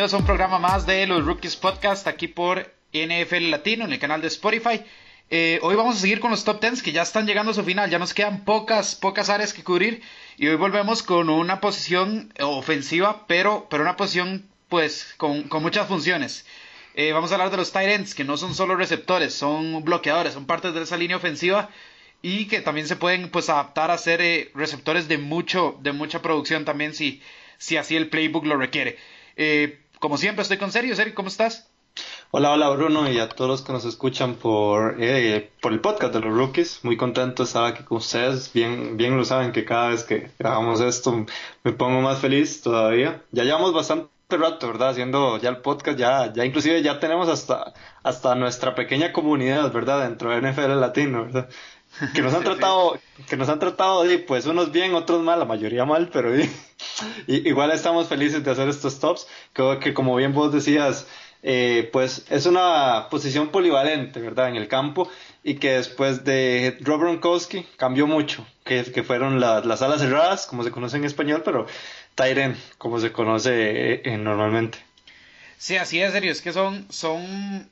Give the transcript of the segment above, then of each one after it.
bienvenidos un programa más de los Rookies Podcast aquí por NFL Latino en el canal de Spotify. Eh, hoy vamos a seguir con los top 10 que ya están llegando a su final, ya nos quedan pocas, pocas áreas que cubrir y hoy volvemos con una posición ofensiva, pero, pero una posición pues con, muchas funciones. Eh, vamos a hablar de los tight ends, que no son solo receptores, son bloqueadores, son partes de esa línea ofensiva y que también se pueden pues adaptar a ser eh, receptores de mucho de mucha producción también si si así el playbook lo requiere. Como siempre, estoy con Sergio. Sergio, ¿cómo estás? Hola, hola Bruno y a todos los que nos escuchan por, eh, por el podcast de los rookies. Muy contento de estar aquí con ustedes. Bien, bien lo saben que cada vez que grabamos esto me pongo más feliz todavía. Ya llevamos bastante rato, ¿verdad? Haciendo ya el podcast, ya, ya inclusive ya tenemos hasta, hasta nuestra pequeña comunidad, ¿verdad? Dentro de NFL Latino, ¿verdad? Que nos han tratado, que nos han tratado, pues unos bien, otros mal, la mayoría mal, pero igual estamos felices de hacer estos tops, que, que como bien vos decías, eh, pues es una posición polivalente, ¿verdad? En el campo y que después de Rob Gronkowski cambió mucho, que, que fueron las alas cerradas, como se conoce en español, pero Tyren, como se conoce eh, normalmente. Sí, así es, serio, es que son, son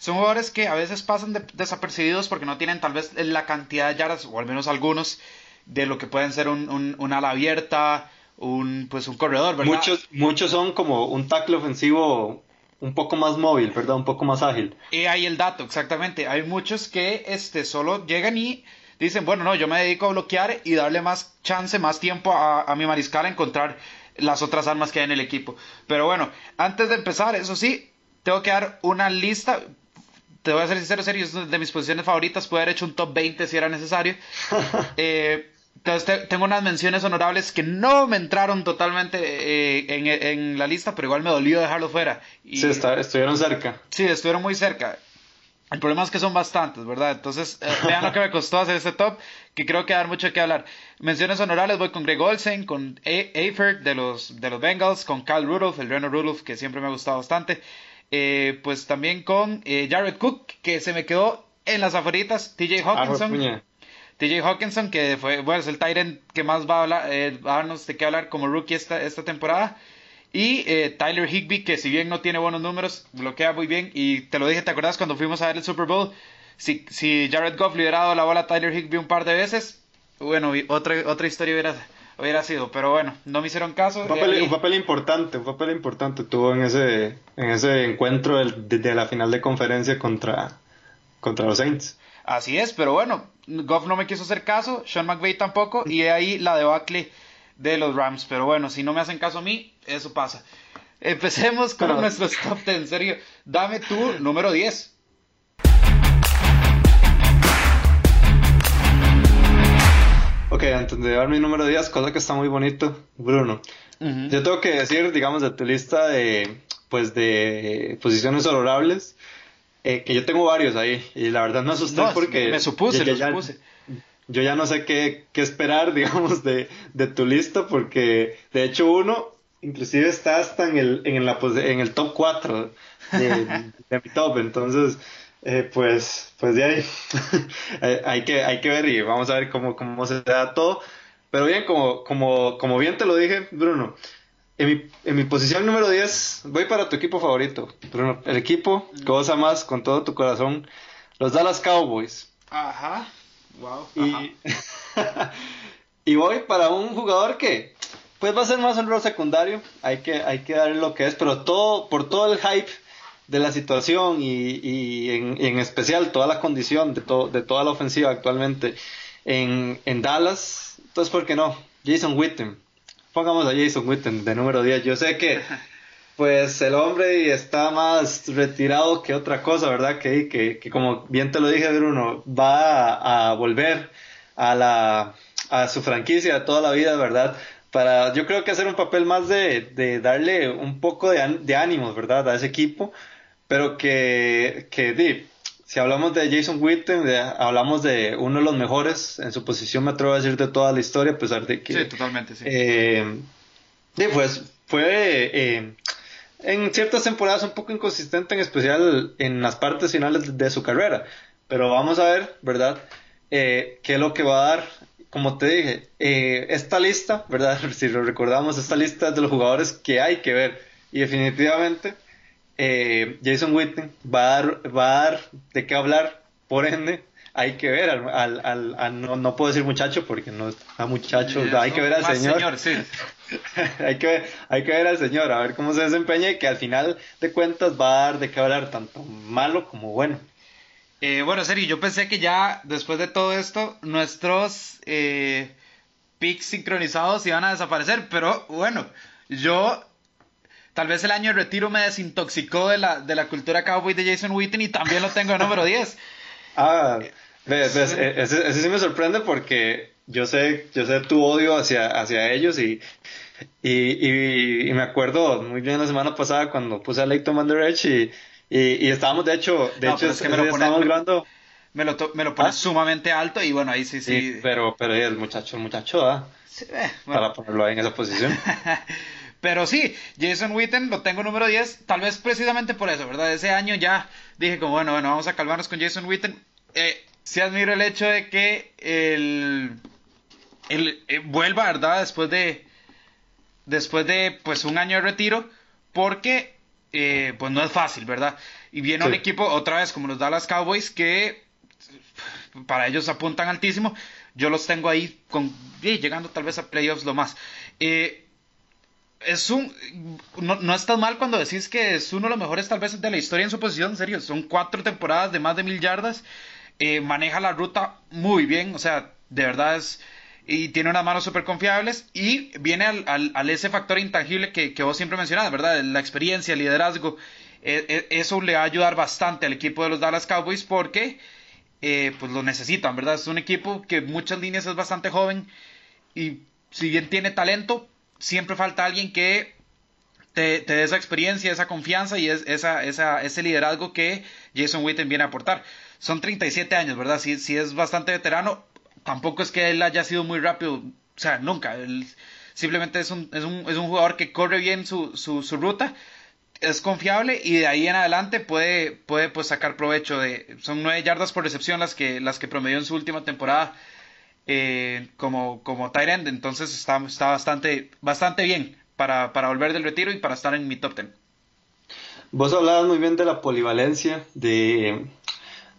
son jugadores que a veces pasan desapercibidos porque no tienen tal vez la cantidad de yardas, o al menos algunos, de lo que pueden ser un, un, ala abierta, un, pues un corredor, ¿verdad? Muchos, muchos son como un tackle ofensivo un poco más móvil, ¿verdad? Un poco más ágil. Y ahí el dato, exactamente. Hay muchos que este, solo llegan y dicen, bueno, no, yo me dedico a bloquear y darle más chance, más tiempo a, a mi mariscal a encontrar las otras armas que hay en el equipo. Pero bueno, antes de empezar, eso sí, tengo que dar una lista te voy a ser sincero, serio, es de mis posiciones favoritas. Pude haber hecho un top 20 si era necesario. eh, entonces tengo unas menciones honorables que no me entraron totalmente eh, en, en, la lista, pero igual me dolió dejarlo fuera. Y, sí, estuvieron cerca. Sí, estuvieron muy cerca. El problema es que son bastantes, ¿verdad? Entonces, eh, vean lo que me costó hacer este top, que creo que dar mucho que hablar. Menciones honorables, voy con Greg Olsen, con Eifert de los, de los Bengals, con Cal Rudolph, el Reno Rudolph, que siempre me ha gustado bastante. Eh, pues también con eh, Jared Cook, que se me quedó en las favoritas, TJ ah, Hawkinson. TJ Hawkinson, que fue, bueno, es el Tyrant que más va a hablar, eh, darnos de qué hablar como rookie esta, esta temporada. Y eh, Tyler Higby, que si bien no tiene buenos números, bloquea muy bien. Y te lo dije, ¿te acuerdas cuando fuimos a ver el Super Bowl? Si, si Jared Goff le hubiera dado la bola a Tyler Higby un par de veces, bueno, otra, otra historia hubiera hubiera sido, pero bueno, no me hicieron caso. Un papel, un papel importante, un papel importante tuvo en ese, en ese encuentro de, la final de conferencia contra, contra los Saints. Así es, pero bueno, Goff no me quiso hacer caso, Sean McVay tampoco, y ahí la debacle de los Rams. Pero bueno, si no me hacen caso a mí, eso pasa. Empecemos con nuestros top 10, en serio. Dame tu número 10. Ok, antes de dar mi número 10, cosa que está muy bonito, Bruno. Yo tengo que decir, digamos, de tu lista de, pues, de posiciones honorables, eh, que yo tengo varios ahí, y la verdad me asusté porque... Me supuse, yo, ya, supuse. Yo ya no sé qué, qué esperar, digamos, de, de, tu lista, porque de hecho uno, inclusive está hasta en el, en la, en el top 4 de, de mi top, entonces eh, pues, pues de ahí hay, que, hay que ver y vamos a ver cómo, cómo se da todo. Pero bien, como, como, como bien te lo dije, Bruno, en mi, en mi posición número 10 voy para tu equipo favorito, Bruno. El equipo que vos amas con todo tu corazón, los Dallas Cowboys. Ajá, wow. Y, y voy para un jugador que pues va a ser más un rol secundario, hay que, hay que darle lo que es, pero todo, por todo el hype de la situación y, en, especial toda la condición de, de toda la ofensiva actualmente en, Dallas. Entonces, ¿por qué no? Jason Witten. Pongamos a Jason Witten de número 10. Yo sé que pues el hombre está más retirado que otra cosa, ¿verdad? Que, que, como bien te lo dije, Bruno, va a, volver a, la, a su franquicia de toda la vida, ¿verdad? Para, yo creo que hacer un papel más de, de darle un poco de, de ánimos, ¿verdad? A ese equipo pero que, que si hablamos de Jason Witten, hablamos de uno de los mejores en su posición, me atrevo a decir, de toda la historia, a pesar de que... Sí, totalmente, sí. Eh, pues fue eh, en ciertas temporadas un poco inconsistente, en especial en las partes finales de, su carrera. Pero vamos a ver, ¿verdad? Eh, qué es lo que va a dar. Como te dije, esta lista, ¿verdad? Si lo recordamos, esta lista es de los jugadores que hay que ver y definitivamente eh, Jason Witten va a, dar, va a dar de qué hablar, por ende, hay que ver al, al, al, no, no, puedo decir muchacho porque no está muchacho, hay que ver al señor, sí. hay, que ver, hay que ver al señor, a ver cómo se desempeña y que al final de cuentas va a dar de qué hablar tanto malo como bueno. Eh, bueno, Seri, yo pensé que ya después de todo esto nuestros eh, picks sincronizados iban a desaparecer, pero bueno, yo tal vez el año de retiro me desintoxicó de la, de la cultura cowboy de Jason Witten y también lo tengo de número 10. Ah, ves, ves, e, ese, sí me sorprende porque yo sé, yo sé tu odio hacia, hacia ellos y, y, y, me acuerdo muy bien la semana pasada cuando puse a Van Der Edge y, y, estábamos de hecho, de hecho, es que me lo estábamos grabando me lo, me lo pone ¿Ah? sumamente alto y bueno, ahí sí, sí. sí pero, pero el muchacho, el muchacho, ¿ah? Eh, Para ponerlo ahí en esa posición. pero sí, Jason Witten lo tengo número 10, tal vez precisamente por eso, ¿verdad? Ese año ya dije como, bueno, bueno, vamos a calmarnos con Jason Witten. Eh, sí admiro el hecho de que el, el eh, vuelva, ¿verdad? Después de, después de pues un año de retiro, porque eh, pues no es fácil, ¿verdad? Y viene un equipo, otra vez como los Dallas Cowboys, que para ellos apuntan altísimo. Yo los tengo ahí con, llegando tal vez a playoffs lo más. Eh, es un no, no es tan mal cuando decís que es uno de los mejores tal vez de la historia en su posición, en serio, son cuatro temporadas de más de mil yardas, eh, maneja la ruta muy bien, o sea, de verdad es y tiene unas manos súper confiables y viene al, al, ese factor intangible que, que vos siempre mencionabas, ¿verdad? La experiencia, el liderazgo, e, e, eso le va a ayudar bastante al equipo de los Dallas Cowboys porque eh, pues lo necesitan, ¿verdad? Es un equipo que en muchas líneas es bastante joven y si bien tiene talento, siempre falta alguien que te, dé esa experiencia, esa confianza y es, esa, esa, ese liderazgo que Jason Witten viene a aportar. Son 37 años, ¿verdad? Si, si es bastante veterano, tampoco es que él haya sido muy rápido, o sea, nunca. Él simplemente es un, es un, es un jugador que corre bien su, su, su ruta es confiable y de ahí en adelante puede, puede pues sacar provecho de son nueve yardas por recepción las que las que promedió en su última temporada eh, como como tight end entonces está, está bastante bastante bien para, para volver del retiro y para estar en mi top ten vos hablabas muy bien de la polivalencia de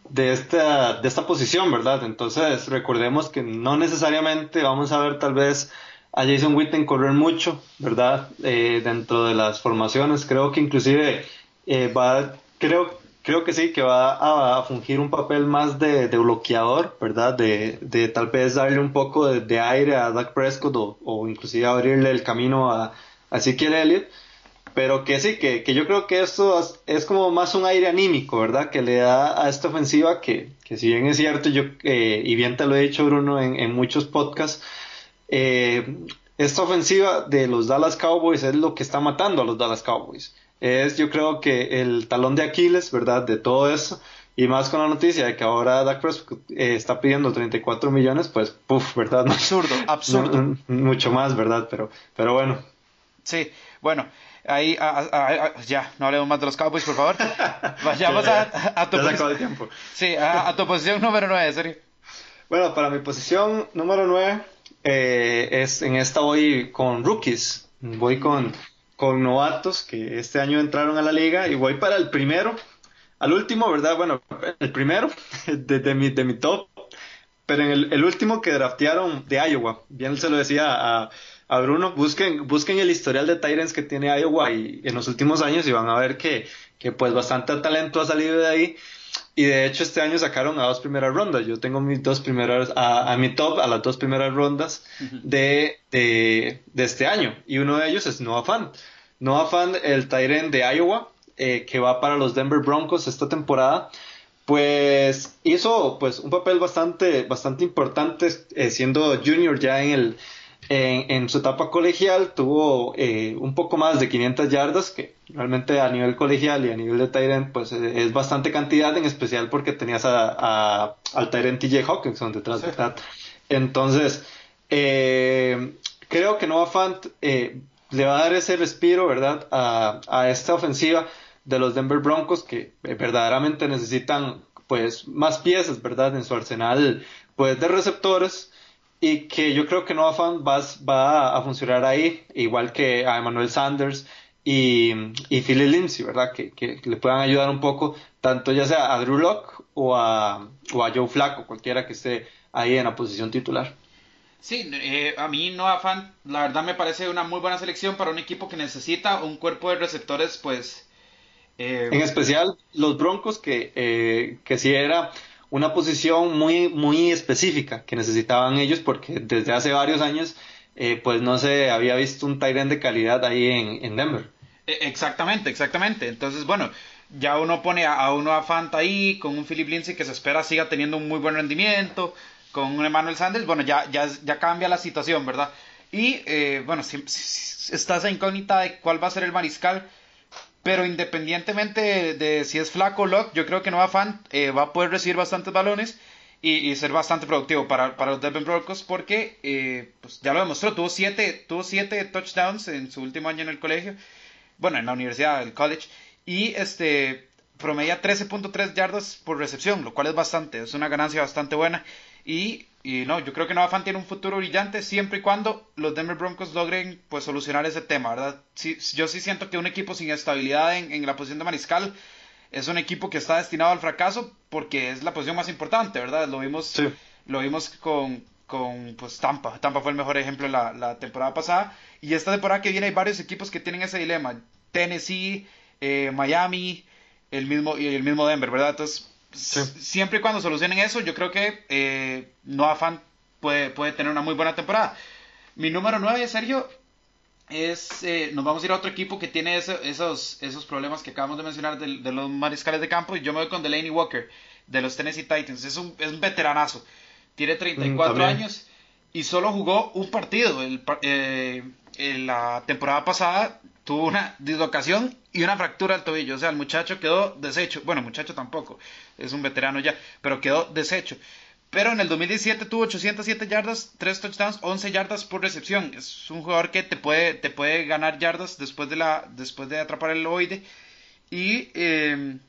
de esta de esta posición verdad entonces recordemos que no necesariamente vamos a ver tal vez a Jason Witten correr mucho, ¿verdad? Eh, dentro de las formaciones. Creo que inclusive eh, va, creo, creo que sí, que va a, fungir un papel más de, bloqueador, ¿verdad? De, de, tal vez darle un poco de, aire a Doug Prescott o, o, inclusive abrirle el camino a, a Ezekiel Elliott. Pero que sí, que, que yo creo que esto es, como más un aire anímico, ¿verdad? Que le da a esta ofensiva que, que si bien es cierto, yo, eh, y bien te lo he dicho Bruno en, en muchos podcasts, eh, esta ofensiva de los Dallas Cowboys es lo que está matando a los Dallas Cowboys. Es yo creo que el talón de Aquiles, ¿verdad? De todo eso. Y más con la noticia de que ahora Dak Prescott eh, está pidiendo 34 millones, pues, puff, ¿verdad? Absurdo, absurdo. mucho más, ¿verdad? Pero, pero bueno. Sí, bueno, ahí ya, no hablemos más de los Cowboys, por favor. Vayamos a, tu posición. Sí, a, tu posición número 9, serio. Bueno, para mi posición número 9 eh, es, en esta voy con rookies, voy con, con novatos que este año entraron a la liga y voy para el primero, al último, ¿verdad? Bueno, el primero de, mi, de mi top, pero en el, último que draftearon de Iowa, bien se lo decía a, Bruno, busquen, busquen el historial de Tyrants que tiene Iowa y, en los últimos años y van a ver que, que pues bastante talento ha salido de ahí. Y de hecho este año sacaron a dos primeras rondas. Yo tengo mis dos primeras, a, mi top, a las dos primeras rondas de, de, este año. Y uno de ellos es Noah Fan. Noah Fan, el Tyrant de Iowa, eh, que va para los Denver Broncos esta temporada. Pues hizo pues un papel bastante, bastante importante eh, siendo junior ya en el, en, su etapa colegial tuvo eh, un poco más de 500 yardas, que realmente a nivel colegial y a nivel de Tyrant pues eh, es bastante cantidad, en especial porque tenías a, al Tyrant TJ Hawkinson detrás de tal. Entonces, eh, creo que Noah Fant le va a dar ese respiro, ¿verdad?, a, a esta ofensiva de los Denver Broncos que verdaderamente necesitan pues más piezas, ¿verdad?, en su arsenal pues de receptores y que yo creo que Noah Fan va, va a funcionar ahí, igual que a Emmanuel Sanders y, y Philly Lindsay, ¿verdad? Que, que, le puedan ayudar un poco, tanto ya sea a Drew Locke o a, o a Joe Flaco, cualquiera que esté ahí en la posición titular. Sí, eh, a mí Noah Fan, la verdad me parece una muy buena selección para un equipo que necesita un cuerpo de receptores, pues... Eh, en especial los Broncos, que, eh, que sí era una posición muy, muy específica que necesitaban ellos, porque desde hace varios años, eh, pues no se había visto un Tyrant de calidad ahí en, en Denver. E, exactamente, exactamente. Entonces, bueno, ya uno pone a, a uno a Fanta ahí, con un Philip Lindsay que se espera siga teniendo un muy buen rendimiento, con un Emmanuel Sanders, bueno, ya, ya, ya cambia la situación, ¿verdad? Y eh, bueno, si, está esa incógnita de cuál va a ser el mariscal, pero independientemente de, si es flaco o lock, yo creo que Nova Fan eh, va a poder recibir bastantes balones y, ser bastante productivo para, para los Denver Broncos porque eh, pues ya lo demostró, tuvo siete, tuvo siete touchdowns en su último año en el colegio, bueno, en la universidad, el college, y este promedia 13.3 yardas por recepción, lo cual es bastante, es una ganancia bastante buena. Y, y no, yo creo que Nova Fan tiene un futuro brillante siempre y cuando los Denver Broncos logren pues solucionar ese tema, ¿verdad? Sí, yo sí siento que un equipo sin estabilidad en, en la posición de mariscal es un equipo que está destinado al fracaso porque es la posición más importante, ¿verdad? Lo vimos, lo vimos con, con pues, Tampa. Tampa fue el mejor ejemplo la, la temporada pasada. Y esta temporada que viene hay varios equipos que tienen ese dilema. Tennessee, eh, Miami, el mismo, y el mismo Denver, ¿verdad? Entonces, siempre y cuando solucionen eso, yo creo que eh, Noah Fan puede, puede tener una muy buena temporada. Mi número 9, Sergio, es, eh, nos vamos a ir a otro equipo que tiene esos, esos problemas que acabamos de mencionar de, los mariscales de campo y yo me voy con Delaney Walker de los Tennessee Titans. Es un, es un veteranazo, tiene 34 mm, años y solo jugó un partido. El, eh, en la temporada pasada tuvo una dislocación y una fractura al tobillo. O sea, el muchacho quedó deshecho. Bueno, muchacho tampoco, es un veterano ya, pero quedó deshecho. Pero en el 2017 tuvo 807 yardas, 3 touchdowns, 11 yardas por recepción. Es un jugador que te puede, te puede ganar yardas después de, la, después de atrapar el oide. Y em,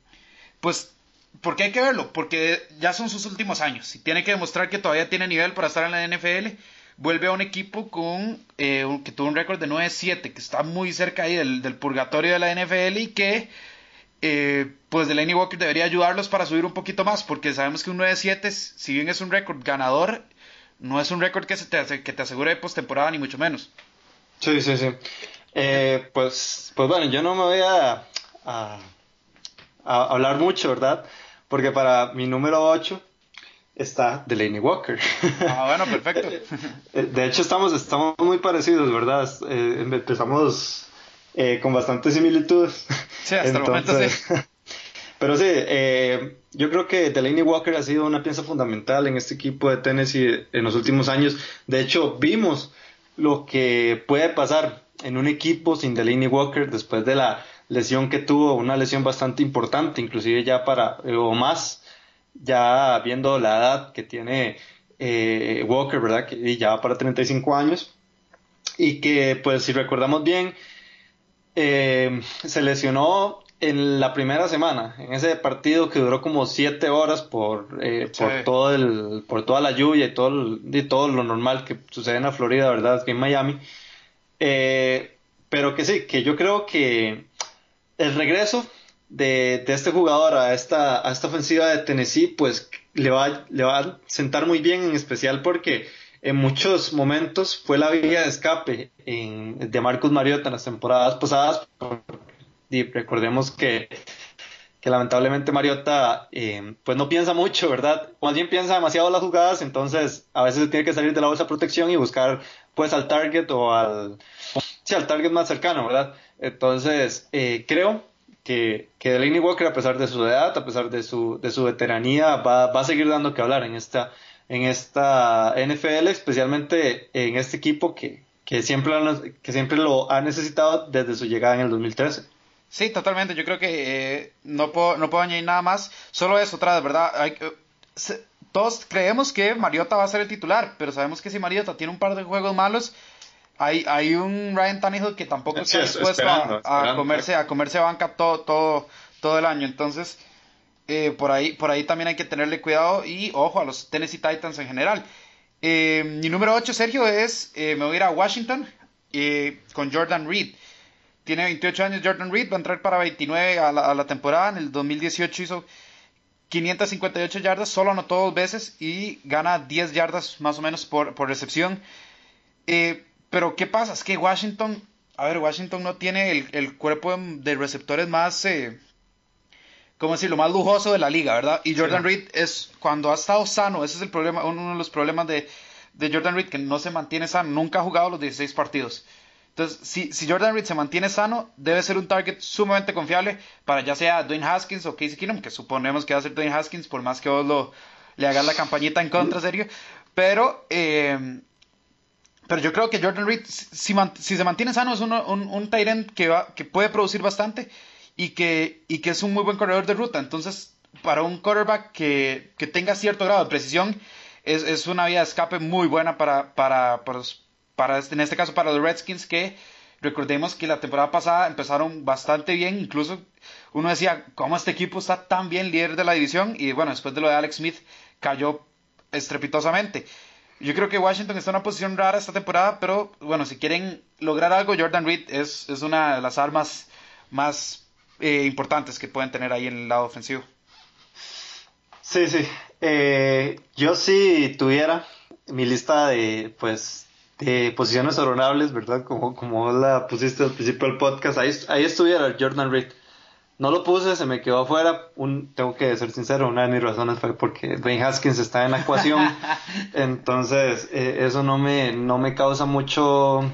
pues, ¿por qué hay que verlo? Porque ya son sus últimos años y tiene que demostrar que todavía tiene nivel para estar en la NFL. Vuelve a un equipo con eh, que tuvo un récord de 9-7, que está muy cerca ahí del, del purgatorio de la NFL y que eh, pues Delaney Walker debería ayudarlos para subir un poquito más, porque sabemos que un 9-7, si bien es un récord ganador, no es un récord que, se te, que te asegure postemporada, ni mucho menos. Sí, sí, sí. Eh, pues, pues bueno, yo no me voy a, a, hablar mucho, ¿verdad? Porque para mi número 8 está Delaney Walker. Ah, bueno, perfecto. De hecho, estamos, estamos muy parecidos, ¿verdad? Eh, empezamos eh, con bastante similitud. Sí, hasta el momento sí. Pero sí, eh, yo creo que Delaney Walker ha sido una pieza fundamental en este equipo de Tennessee en los últimos años. De hecho, vimos lo que puede pasar en un equipo sin Delaney Walker después de la lesión que tuvo, una lesión bastante importante, inclusive ya para, eh, o más, ya viendo la edad que tiene Walker, ¿verdad? Que ya para 35 años. Y que, pues, si recordamos bien, eh, se lesionó en la primera semana, en ese partido que duró como siete horas por, eh, por, todo el, por toda la lluvia y todo, y todo lo normal que sucede en la Florida, ¿verdad? Que en Miami. Eh, pero que sí, que yo creo que el regreso de, este jugador a esta, a esta ofensiva de Tennessee, pues le va, le va a sentar muy bien, en especial porque en muchos momentos fue la vía de escape de Marcus Mariota en las temporadas pasadas. Y recordemos que, lamentablemente Mariota eh, pues no piensa mucho, ¿verdad? Más bien piensa demasiado las jugadas, entonces a veces tiene que salir de la bolsa de protección y buscar pues al target o al, sí, al target más cercano, ¿verdad? Entonces eh, creo que, que Delaney Walker, a pesar de su edad, a pesar de su, de su veteranía, va, va a seguir dando que hablar en esta en esta NFL, especialmente en este equipo que, que, siempre, que siempre lo ha necesitado desde su llegada en el 2013. Sí, totalmente. Yo creo que eh, no, puedo, no puedo añadir nada más. Solo eso, otra vez, ¿verdad? Hay, todos creemos que Mariota va a ser el titular, pero sabemos que si Mariota tiene un par de juegos malos, hay, hay un Ryan Tannehill que tampoco está dispuesto a, comerse, a comerse banca todo, todo, todo el año. Entonces, eh, por, ahí, por ahí también hay que tenerle cuidado y ojo a los Tennessee Titans en general. Eh, mi número 8, Sergio, es, eh, me voy a ir a Washington con Jordan Reed. tiene 28 años Jordan Reed, va a entrar para 29 a la, a la temporada. En el 2018 hizo 558 yardas, solo anotó dos veces y gana 10 yardas más o menos por, por recepción. Eh, pero ¿qué pasa? Es que Washington, a ver, Washington no tiene el, el cuerpo de receptores más, eh, ¿cómo decirlo?, más lujoso de la liga, ¿verdad? Y Jordan Reed es, cuando ha estado sano, ese es el problema, uno de los problemas de, de Jordan Reed, que no se mantiene sano, nunca ha jugado los 16 partidos. Entonces, si, si, Jordan Reed se mantiene sano, debe ser un target sumamente confiable para ya sea Dwayne Haskins o Casey Keenum, que suponemos que va a ser Dwayne Haskins, por más que vos lo, le hagas la campañita en contra, serio. Pero, eh, pero yo creo que Jordan Reed, si, si se mantiene sano, es un, un end que, va, que puede producir bastante y que, es un muy buen corredor de ruta. Entonces, para un quarterback que, tenga cierto grado de precisión, es, una vía de escape muy buena para, para, para, para en este caso para los Redskins que recordemos que la temporada pasada empezaron bastante bien, incluso uno decía, ¿cómo este equipo está tan bien líder de la división? Y bueno, después de lo de Alex Smith cayó estrepitosamente. Yo creo que Washington está en una posición rara esta temporada, pero bueno, si quieren lograr algo, Jordan Reed es, es una de las armas más eh, importantes que pueden tener ahí en el lado ofensivo. Sí, sí. Eh, yo si tuviera mi lista de, pues, de posiciones honorables, ¿verdad? Como, como la pusiste al principio del podcast, ahí, ahí estuviera Jordan Reed. No lo puse, se me quedó afuera. Un, tengo que ser sincero, una de mis razones fue porque Dwayne Haskins está en la ecuación. entonces, eh, eso no me, no me causa mucho,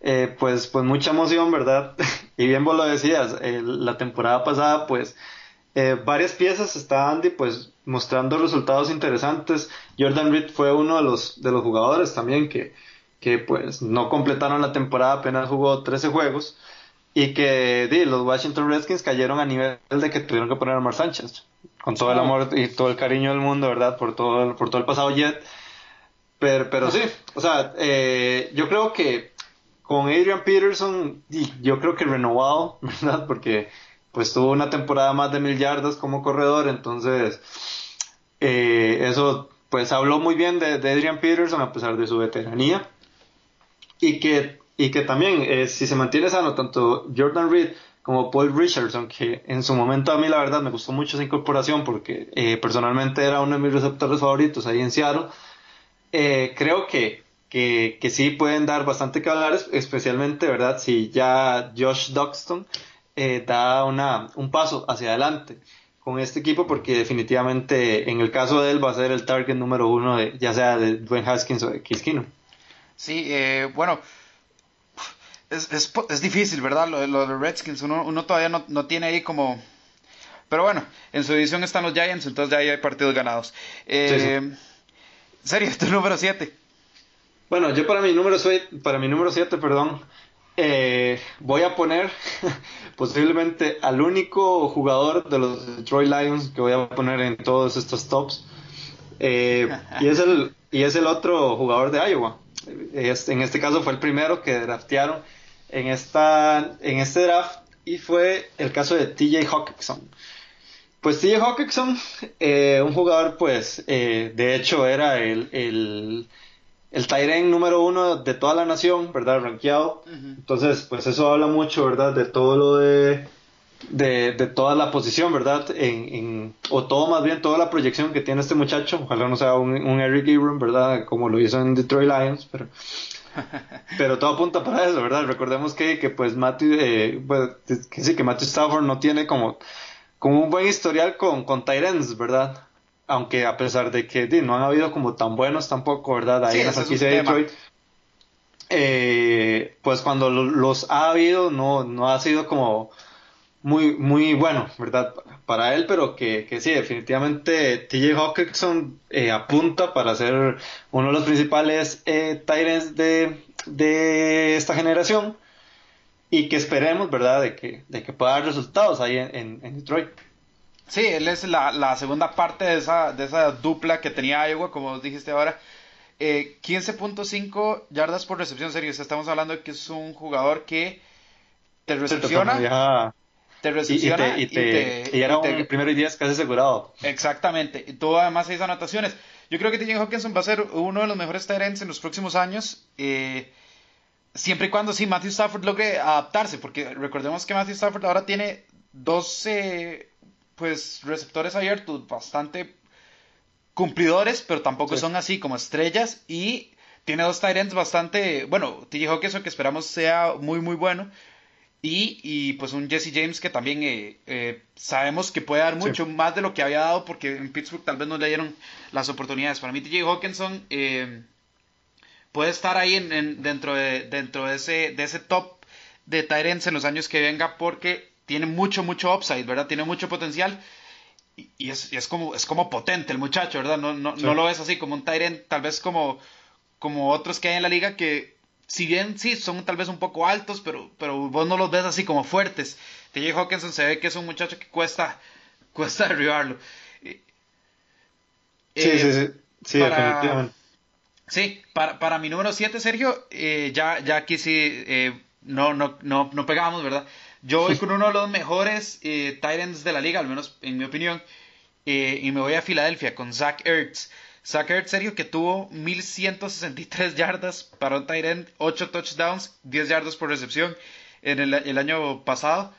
eh, pues, pues mucha emoción, ¿verdad? y bien vos lo decías, eh, la temporada pasada, pues, eh, varias piezas estaban pues mostrando resultados interesantes. Jordan Reed fue uno de los, de los jugadores también que, que pues no completaron la temporada, apenas jugó 13 juegos y que di, los Washington Redskins cayeron a nivel de que tuvieron que poner a Mar Sánchez con todo el amor y todo el cariño del mundo, ¿verdad? Por todo el, por todo el pasado Jet. Pero, pero sí, o sea, eh, yo creo que con Adrian Peterson, yo creo que renovado, ¿verdad? Porque pues tuvo una temporada más de mil yardas como corredor, entonces eh, eso pues habló muy bien de, de, Adrian Peterson a pesar de su veteranía y que, y que también eh, si se mantiene sano tanto Jordan Reed como Paul Richardson, que en su momento a mí la verdad me gustó mucho esa incorporación porque eh, personalmente era uno de mis receptores favoritos ahí en Seattle, eh, creo que, que, que, sí pueden dar bastante que hablar, especialmente, ¿verdad? Si ya Josh Duxton eh, da una, un paso hacia adelante con este equipo porque definitivamente en el caso de él va a ser el target número uno de, ya sea de Dwayne Haskins o de Kiskino. Sí, eh, bueno, es, es, es, difícil, ¿verdad? Lo, lo de Redskins, uno, uno todavía no, no, tiene ahí como... Pero bueno, en su división están los Giants, entonces ya hay partidos ganados. Eh, sí, sí. Serio, tu número 7. Bueno, yo para mi número 7, para mi número 7, perdón, eh, voy a poner posiblemente al único jugador de los Detroit Lions que voy a poner en todos estos tops. Eh, y, es el, y es el otro jugador de Iowa. Es, en este caso fue el primero que draftearon en, esta, en este draft y fue el caso de TJ Hawkinson. Pues TJ Hawkinson, eh, un jugador pues eh, de hecho era el, el el Tyren número uno de toda la nación, ¿verdad? Rankeado. Uh -huh. Entonces, pues eso habla mucho, ¿verdad? De todo lo de, de, de toda la posición, ¿verdad? En, en, o todo más bien, toda la proyección que tiene este muchacho. Ojalá no sea un, un Eric Ebron, ¿verdad? Como lo hizo en Detroit Lions, pero... pero todo apunta para eso, ¿verdad? Recordemos que, que pues Matthew, eh, pues, que sí, que Matthew Stafford no tiene como, como un buen historial con, con Tyrens, ¿verdad? aunque a pesar de que no han habido como tan buenos tampoco, ¿verdad? Ahí sí, en la franquicia de Detroit. Eh, pues cuando los ha habido no, no ha sido como muy, muy bueno, ¿verdad? Para él, pero que, que sí, definitivamente TJ Hawkinson eh, apunta para ser uno de los principales eh, Tyrants de, de esta generación y que esperemos, ¿verdad? De que, de que pueda dar resultados ahí en, en, en Detroit. Sí, él es la, la, segunda parte de esa, de esa dupla que tenía Iowa, como dijiste ahora. Eh, 15.5 yardas por recepción, serio. estamos hablando de que es un jugador que te recepciona. Te recepciona y, y, te, y, te, y era te, un primero y diez casi asegurado. Exactamente. Y tuvo además seis anotaciones. Yo creo que TJ Hawkinson va a ser uno de los mejores Tyrants en los próximos años. Eh, siempre y cuando sí Matthew Stafford logre adaptarse, porque recordemos que Matthew Stafford ahora tiene 12 pues receptores abiertos bastante cumplidores, pero tampoco son así como estrellas y tiene dos tight bastante, bueno, TJ Hawkinson que esperamos sea muy muy bueno y, y pues un Jesse James que también eh, eh, sabemos que puede dar mucho más de lo que había dado porque en Pittsburgh tal vez no le dieron las oportunidades. Para mí TJ Hawkinson eh, puede estar ahí en, dentro, de, dentro de, ese, de ese top de Tyrants en los años que venga porque tiene mucho, mucho upside, ¿verdad? Tiene mucho potencial y, es, es, como, es como potente el muchacho, ¿verdad? No, no, no lo ves así como un Tyrant, tal vez como, como otros que hay en la liga que si bien sí, son tal vez un poco altos, pero, pero vos no los ves así como fuertes. TJ Hawkinson se ve que es un muchacho que cuesta, cuesta derribarlo. sí, sí, sí, sí, definitivamente. Sí, para, para mi número 7, Sergio, eh, ya, ya aquí sí eh, no, no, no, no pegamos, ¿verdad? Yo voy con uno de los mejores eh, Titans de la liga, al menos en mi opinión, eh, y me voy a Filadelfia con Zach Ertz. Zach Ertz, serio, que tuvo 1163 yardas para un tight end, 8 touchdowns, 10 yardas por recepción en el, año pasado.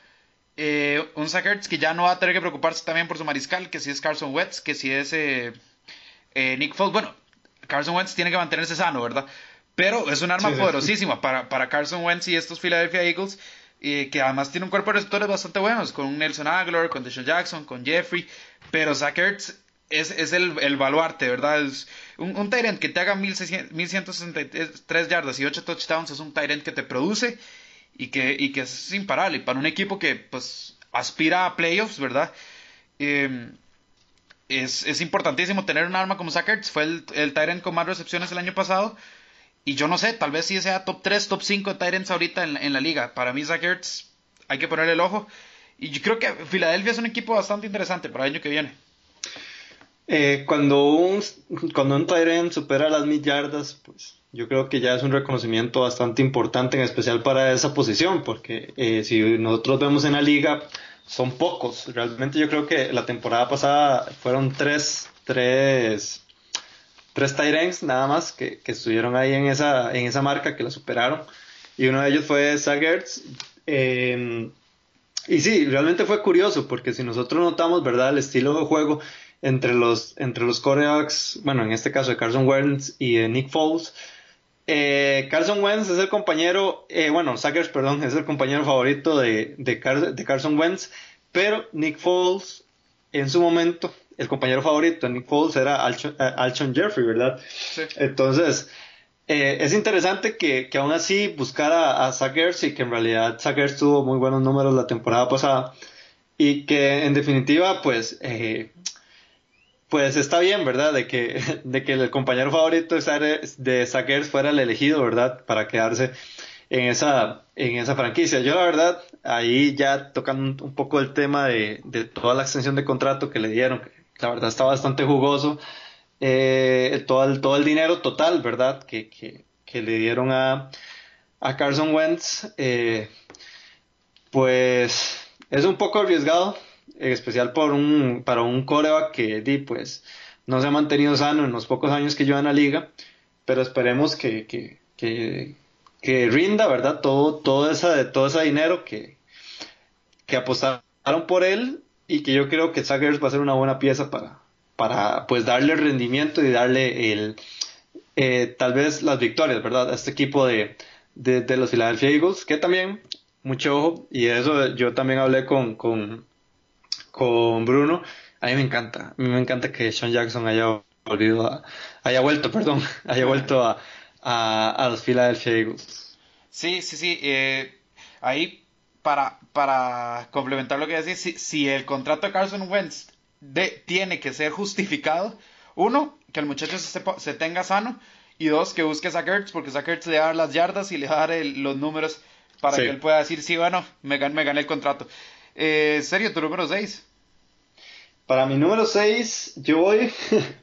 Eh, un Zach Ertz que ya no va a tener que preocuparse también por su mariscal, que si es Carson Wentz, que si es eh, eh, Nick Foles. Bueno, Carson Wentz tiene que mantenerse sano, ¿verdad? Pero es un arma poderosísima para, para Carson Wentz y estos Philadelphia Eagles. que además tiene un cuerpo de receptores bastante buenos, con Nelson Aguilar, con Deshaun Jackson, con Jeffrey, pero Zach Ertz es, es el, el, baluarte, ¿verdad? Es un, un Tyrant que te haga 1163 yardas y 8 touchdowns es un Tyrant que te produce y que, y que es imparable. Para un equipo que pues aspira a playoffs, ¿verdad? Em, es, es, importantísimo tener un arma como Sackers. Fue el, el Tyrant con más recepciones el año pasado. Y yo no sé, tal vez sí sea top 3, top 5 de Tyrants ahorita en, en la liga. Para mí, Sackers hay que ponerle el ojo. Y yo creo que Filadelfia es un equipo bastante interesante para el año que viene. Eh, cuando un, cuando un Tyrant supera las mil yardas, pues yo creo que ya es un reconocimiento bastante importante, en especial para esa posición, porque eh, si nosotros vemos en la liga, son pocos. Realmente yo creo que la temporada pasada fueron tres, tres, tres Tyrants nada más que, que, estuvieron ahí en esa, en esa marca, que la superaron. Y uno de ellos fue Sagertz. Eh, y sí, realmente fue curioso, porque si nosotros notamos, ¿verdad? El estilo de juego entre los, entre los corebacks, bueno, en este caso de Carson Wentz y de Nick Foles. Eh, Carson Wentz es el compañero, eh, bueno, Sackers, perdón, es el compañero favorito de, de, Carson Wentz, pero Nick Foles, en su momento, el compañero favorito de Nick Foles era Alshon, Jeffrey, ¿verdad? Sí. Entonces, eh, es interesante que, que, aún así buscara a Sackers y que en realidad Sackers tuvo muy buenos números la temporada pasada y que en definitiva, pues, pues está bien, ¿verdad? De que, de que el compañero favorito de Sackers fuera el elegido, ¿verdad? Para quedarse en esa, en esa franquicia. Yo la verdad, ahí ya tocando un poco el tema de, de toda la extensión de contrato que le dieron, que la verdad está bastante jugoso, eh, todo, el, todo el dinero total, ¿verdad? Que, que, que le dieron a, a Carson Wentz, eh, pues es un poco arriesgado, especial por un, para un coreback que di, pues, no se ha mantenido sano en los pocos años que lleva en la liga, pero esperemos que, que, que, rinda, ¿verdad? Todo, todo, esa, todo ese dinero que, que apostaron por él y que yo creo que Saggers va a ser una buena pieza para, para pues darle rendimiento y darle el eh, tal vez las victorias, ¿verdad? A este equipo de, de, los Philadelphia Eagles, que también, mucho ojo, y eso yo también hablé con, con Bruno, a mí me encanta. A mí me encanta que Sean Jackson haya volvido haya vuelto, perdón, haya vuelto a, a, los Philadelphia Eagles. Sí, sí, sí. Eh, ahí, para, para complementar lo que decís, si, si el contrato de Carson Wentz de, tiene que ser justificado, uno, que el muchacho se, se tenga sano, y dos, que busque a Gertz, porque a le va a dar las yardas y le va a dar los números para que él pueda decir, sí, bueno, me, me gané el contrato. Eh, serio, tu número 6. Para mi número 6, yo voy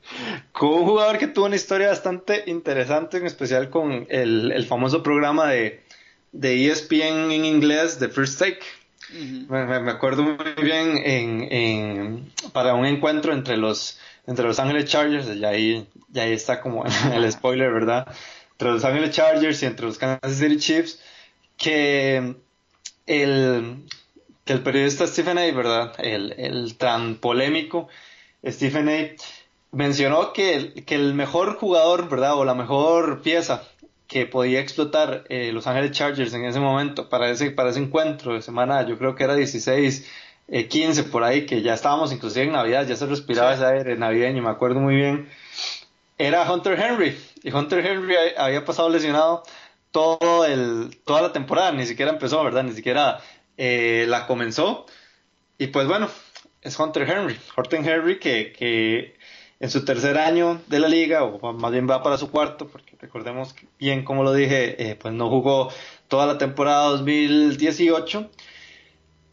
con un jugador que tuvo una historia bastante interesante, en especial con el, famoso programa de, de, ESPN en inglés, The First Take. me, acuerdo muy bien en, para un encuentro entre los, entre los Ángeles Chargers, y ahí, y ahí está como el spoiler, ¿verdad? entre los Ángeles Chargers y entre los Kansas City Chiefs, que el, que el periodista Stephen A, ¿verdad? El, el tan polémico Stephen A mencionó que el, que el mejor jugador, ¿verdad? O la mejor pieza que podía explotar eh, Los Ángeles Chargers en ese momento para ese, para ese encuentro de semana, yo creo que era 16, 15 eh, por ahí, que ya estábamos inclusive en Navidad, ya se respiraba ese aire navideño, me acuerdo muy bien, era Hunter Henry. Y Hunter Henry había pasado lesionado todo el, toda la temporada, ni siquiera empezó, ¿verdad? Ni siquiera eh, la comenzó. Y pues bueno, es Hunter Henry. Hunter Henry que, que en su tercer año de la liga, o más bien va para su cuarto, porque recordemos bien, como lo dije, eh, pues no jugó toda la temporada 2018.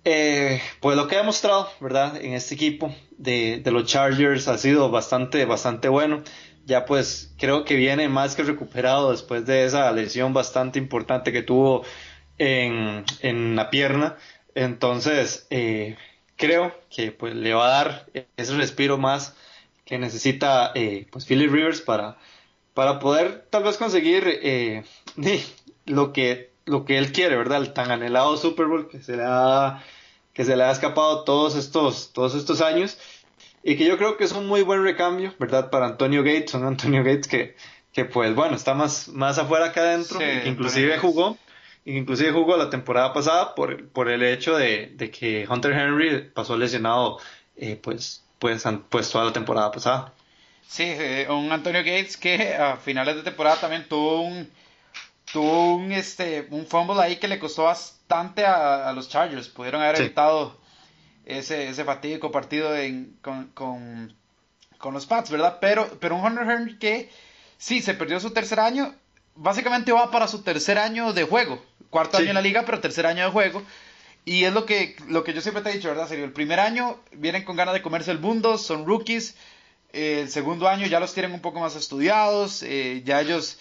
Eh, pues lo que ha mostrado, ¿verdad? En este equipo de, de, los Chargers ha sido bastante, bastante bueno. Ya pues creo que viene más que recuperado después de esa lesión bastante importante que tuvo en, en la pierna. Entonces, eh, creo que pues le va a dar ese respiro más que necesita eh, pues Philly Rivers para, para poder tal vez conseguir eh, lo que lo que él quiere, ¿verdad? El tan anhelado Super Bowl que se le ha que se le ha escapado todos estos todos estos años y que yo creo que es un muy buen recambio, ¿verdad? Para Antonio Gates, un Antonio Gates que, que pues bueno, está más, más afuera que adentro, que inclusive jugó inclusive jugó la temporada pasada por, por el hecho de, que Hunter Henry pasó lesionado eh, pues, pues, pues toda la temporada pasada. Sí, eh, un Antonio Gates que a finales de temporada también tuvo un tuvo un este un fumble ahí que le costó bastante a, los Chargers. Pudieron haber evitado ese, ese fatídico partido con, con, con, los Pats, ¿verdad? Pero, pero un Hunter Henry que sí se perdió su tercer año. Básicamente va para su tercer año de juego cuarto año en la liga, pero tercer año de juego. Y es lo que, lo que yo siempre te he dicho, ¿verdad? Serio, el primer año vienen con ganas de comerse el mundo, son rookies. el segundo año ya los tienen un poco más estudiados, eh, ya ellos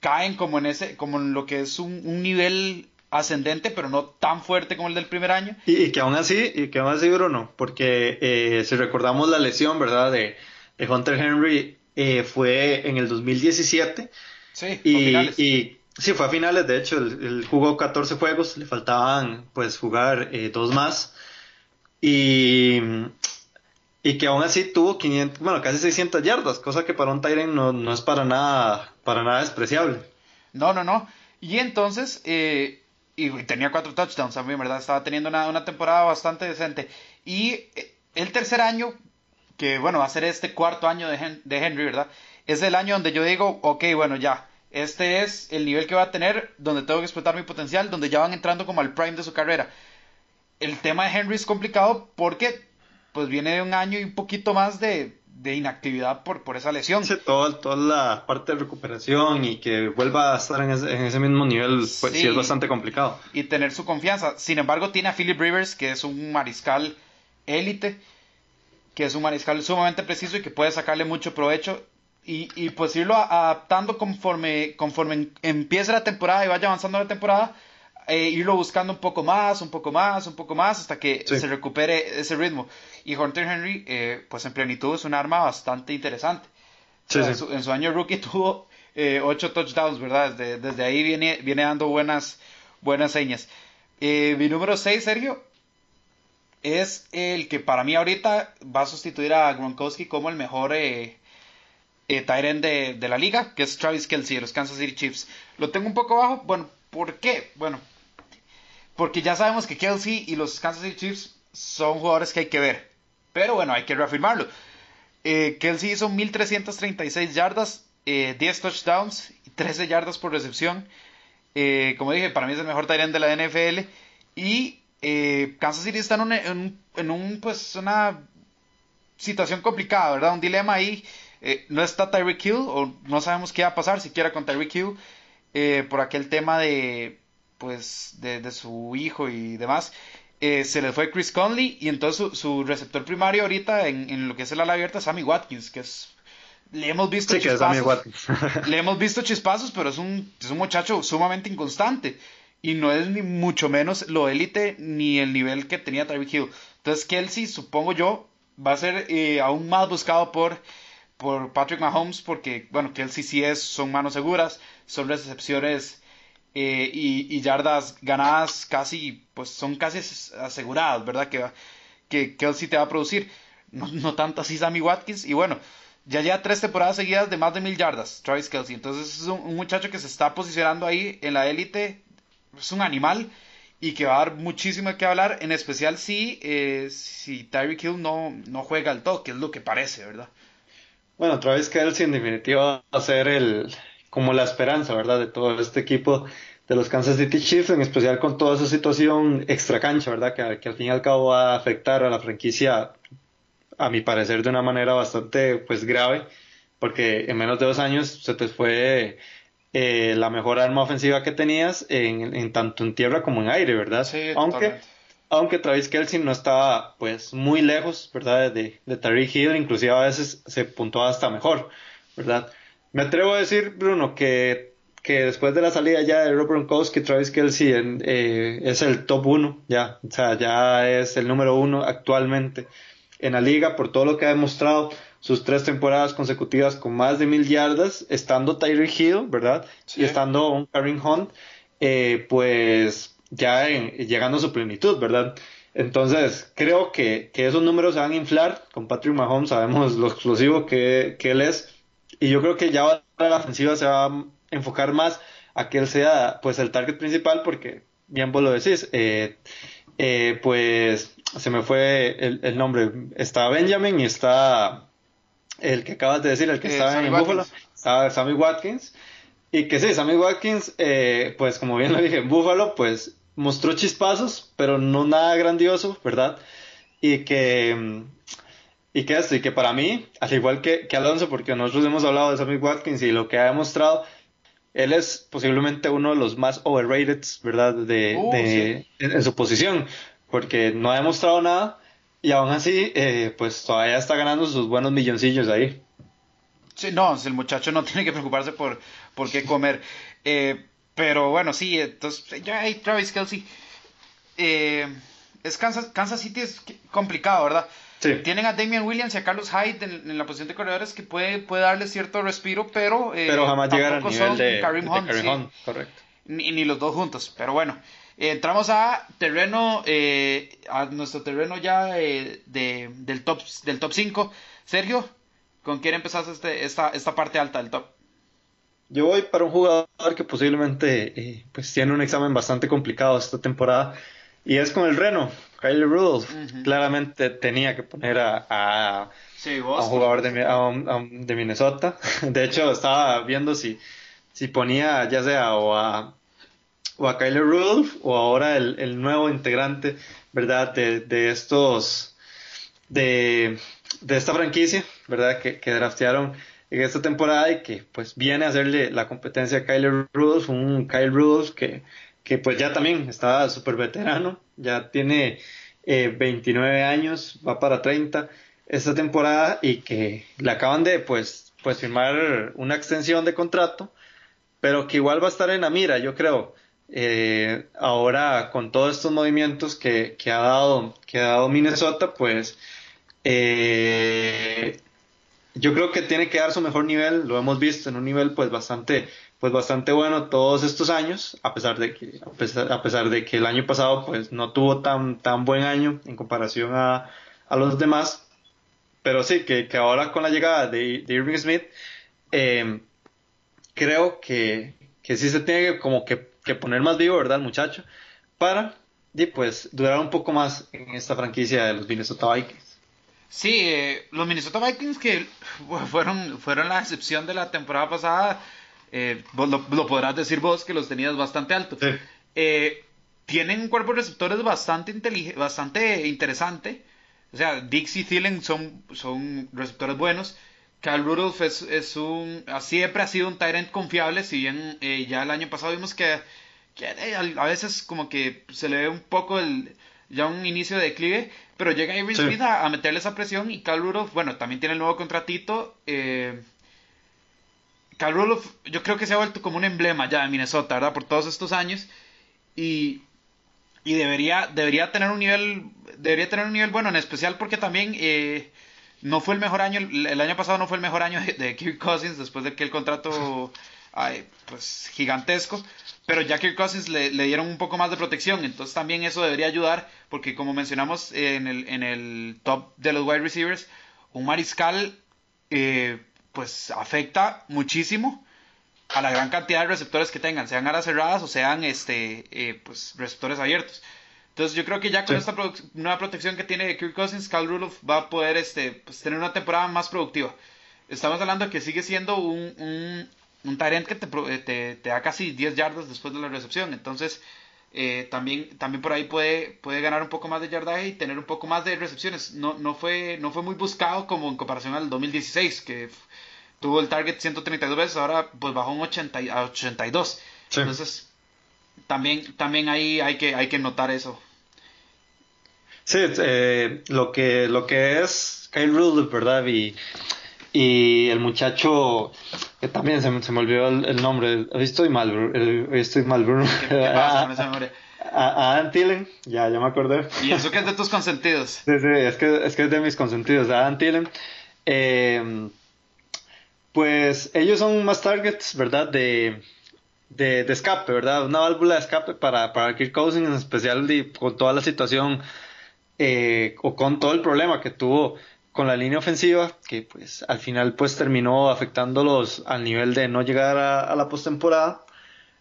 caen como en ese, como en lo que es un, nivel ascendente, pero no tan fuerte como el del primer año. Y, que aún así, y que aún así, Bruno, porque eh, si recordamos la lesión, ¿verdad? De, de Hunter Henry eh, fue en el 2017. Sí, y, y Sí, fue a finales, de hecho, él, jugó 14 juegos, le faltaban pues jugar eh, dos más. Y, y que aún así tuvo 500, bueno, casi 600 yardas, cosa que para un Tyren no, no es para nada, para nada despreciable. No, no, no. Y entonces, eh, y tenía cuatro touchdowns también, ¿verdad? Estaba teniendo una, una temporada bastante decente. Y el tercer año, que bueno, va a ser este cuarto año de, de Henry, ¿verdad? Es el año donde yo digo, ok, bueno, ya este es el nivel que va a tener, donde tengo que explotar mi potencial, donde ya van entrando como al prime de su carrera. El tema de Henry es complicado porque pues viene de un año y un poquito más de, inactividad por, por esa lesión. Sí, toda, toda la parte de recuperación y que vuelva a estar en ese, mismo nivel, pues sí. es bastante complicado. Y tener su confianza. Sin embargo, tiene a Philip Rivers, que es un mariscal élite, que es un mariscal sumamente preciso y que puede sacarle mucho provecho y, y pues irlo adaptando conforme, conforme empiece la temporada y vaya avanzando la temporada, eh, irlo buscando un poco más, un poco más, un poco más, hasta que se recupere ese ritmo. Y Hunter Henry, eh, pues en plenitud es un arma bastante interesante. en, su, año rookie tuvo eh, ocho touchdowns, ¿verdad? Desde, desde, ahí viene, viene dando buenas, buenas señas. mi número 6, Sergio, es el que para mí ahorita va a sustituir a Gronkowski como el mejor eh, de, la liga, que es Travis Kelsey de los Kansas City Chiefs. Lo tengo un poco bajo. Bueno, ¿por qué? Bueno, porque ya sabemos que Kelsey y los Kansas City Chiefs son jugadores que hay que ver. Pero bueno, hay que reafirmarlo. Eh, Kelsey hizo 1336 yardas, eh, 10 touchdowns y 13 yardas por recepción. Eh, como dije, para mí es el mejor Tyrant de la NFL. Y eh, Kansas City está en, un, en un, pues, una situación complicada, ¿verdad? Un dilema ahí eh, no está Tyreek Hill, o no sabemos qué va a pasar siquiera con Tyreek Hill, eh, por aquel tema de, pues, de, su hijo y demás. Eh, se le fue Chris Conley y entonces su, receptor primario ahorita en, lo que es el ala abierta es Sammy Watkins, que es le hemos visto chispazos. le hemos visto chispazos, pero es un, es un muchacho sumamente inconstante. Y no es ni mucho menos lo élite ni el nivel que tenía Tyreek Hill. Entonces Kelsey, supongo yo, va a ser aún más buscado por por Patrick Mahomes, porque, bueno, que él sí sí es, son manos seguras, son recepciones eh, y, yardas ganadas casi, pues son casi aseguradas, ¿verdad? Que, que, que él sí te va a producir. No, no tanto así Sammy Watkins. Y bueno, ya lleva tres temporadas seguidas de más de mil yardas, Travis Kelsey. Entonces es un, muchacho que se está posicionando ahí en la élite. Es un animal y que va a dar muchísimo que hablar, en especial si, eh, si Tyreek Hill no, no juega al todo, que es lo que parece, ¿verdad? Bueno, Travis Kelsey en definitiva va a ser el, como la esperanza, ¿verdad? De todo este equipo de los Kansas City Chiefs, en especial con toda esa situación extra cancha, ¿verdad? Que, que al fin y al cabo va a afectar a la franquicia a mi parecer, de una manera bastante pues grave, porque en menos de dos años se te fue eh, la mejor arma ofensiva que tenías en, tanto en tierra como en aire, ¿verdad? Sí, aunque, aunque Travis Kelsey no estaba pues muy lejos, ¿verdad? De, de Tariq Hill, inclusive a veces se puntuaba hasta mejor, ¿verdad? Me atrevo a decir, Bruno, que, que después de la salida ya de Rob Gronkowski, Travis Kelsey eh, es el top uno, ya, o sea, ya es el número uno actualmente en la liga por todo lo que ha demostrado sus tres temporadas consecutivas con más de mil yardas, estando Tyreek Hill, ¿verdad? Y estando un Karim Hunt, eh, pues ya llegando a su plenitud, ¿verdad? Entonces, creo que, esos números se van a inflar. Con Patrick Mahomes sabemos lo explosivo que, él es. Y yo creo que ya la ofensiva se va a enfocar más a que él sea pues el target principal, porque bien vos lo decís, eh, eh, pues se me fue el, nombre. Está Benjamin y está el que acabas de decir, el que eh, estaba en Buffalo, está Sammy Watkins. Y que sí, Sammy Watkins, eh, pues como bien lo dije, en Buffalo, pues mostró chispazos, pero no nada grandioso, ¿verdad? Y que, y que esto, y que para mí, al igual que, que Alonso, porque nosotros hemos hablado de Sammy Watkins y lo que ha demostrado, él es posiblemente uno de los más overrated, ¿verdad? De, uh, en, su posición porque no ha demostrado nada y aún así, eh, pues todavía está ganando sus buenos milloncillos ahí. Sí, no, el muchacho no tiene que preocuparse por, por qué comer. Eh, pero bueno, sí, entonces, ya hay Travis Kelsey. Eh, es Kansas, Kansas City es complicado, ¿verdad? Sí. Tienen a Damian Williams y a Carlos Hyde en, la posición de corredores que puede, puede darle cierto respiro, pero... pero jamás llegar al nivel de, Karim Hunt, correcto. Ni, ni, los dos juntos, pero bueno entramos a terreno, eh, a nuestro terreno ya eh, de, del, top, del top 5. Sergio, ¿con quién empezaste este, esta, esta parte alta del top? Yo voy para un jugador que posiblemente eh, pues tiene un examen bastante complicado esta temporada y es con el Reno, Kylie Rudolph. Claramente tenía que poner a, a, un jugador de, de, Minnesota. De hecho, estaba viendo si, si ponía ya sea o a o a Kyler Rudolph o ahora el, nuevo integrante, ¿verdad? De, estos, de, esta franquicia, ¿verdad? Que, que, draftearon en esta temporada y que pues viene a hacerle la competencia a Kyler Rudolph, un Kyle Rudolph que, que pues ya también está súper veterano, ya tiene 29 eh, años, va para 30 esta temporada y que le acaban de pues, pues firmar una extensión de contrato, pero que igual va a estar en la mira, yo creo eh, ahora con todos estos movimientos que, ha dado, que ha dado Minnesota, pues eh, yo creo que tiene que dar su mejor nivel, lo hemos visto en un nivel pues bastante, pues bastante bueno todos estos años, a pesar de que, a pesar, de que el año pasado pues no tuvo tan, tan buen año en comparación a, los demás, pero sí, que, ahora con la llegada de, Irving Smith, eh, creo que, que sí se tiene como que que poner más vivo, ¿verdad, muchacho? Para, y pues, durar un poco más en esta franquicia de los Minnesota Vikings. Sí, eh, los Minnesota Vikings que fueron, fueron la excepción de la temporada pasada, eh, lo, podrás decir vos que los tenías bastante altos. Eh, tienen un cuerpo de receptores bastante, bastante interesante. O sea, Dix y Thielen son, son receptores buenos. Cal Rudolph es, un, siempre ha sido un Tyrant confiable, si bien eh, ya el año pasado vimos que, eh, a veces como que se le ve un poco el, ya un inicio de declive, pero llega Avery Smith a, meterle esa presión y Cal Rudolph, bueno, también tiene el nuevo contratito. Eh, Cal Rudolph yo creo que se ha vuelto como un emblema ya de Minnesota, ¿verdad? Por todos estos años y, y debería, debería tener un nivel, debería tener un nivel bueno, en especial porque también... Eh, no fue el mejor año, el, año pasado no fue el mejor año de, Kirk Cousins después de que el contrato pues gigantesco, pero ya Kirk Cousins le, dieron un poco más de protección, entonces también eso debería ayudar, porque como mencionamos en el, en el top de los wide receivers, un mariscal eh, pues afecta muchísimo a la gran cantidad de receptores que tengan, sean alas cerradas o sean este eh, pues receptores abiertos. Entonces yo creo que ya con esta nueva protección que tiene Kirk Cousins, Cal Rudolph va a poder este, pues, tener una temporada más productiva. Estamos hablando de que sigue siendo un, un, un que te, te, te, da casi 10 yardas después de la recepción. Entonces eh, también, también por ahí puede, puede ganar un poco más de yardaje y tener un poco más de recepciones. No, no, fue, no fue muy buscado como en comparación al 2016, que tuvo el target 132 veces, ahora pues bajó un 80, a 82. Entonces, también, también ahí hay que, hay que notar eso. Sí, eh, lo, que, lo que es Kyle Rudolph, ¿verdad? Y, y el muchacho, que también se, se me olvidó el, nombre, hoy estoy mal, estoy mal, Bruno. ¿Qué, pasa con esa memoria? A, Adam Tillen, ya, ya me acordé. ¿Y eso que es de tus consentidos? Sí, sí, es que es, que es de mis consentidos. Adam Tillen, eh, pues ellos son más targets, ¿verdad? De, de, escape, ¿verdad? Una válvula de escape para, para Kirk Cousins, en especial con toda la situación eh, o con todo el problema que tuvo con la línea ofensiva, que pues al final pues terminó afectándolos al nivel de no llegar a, la postemporada.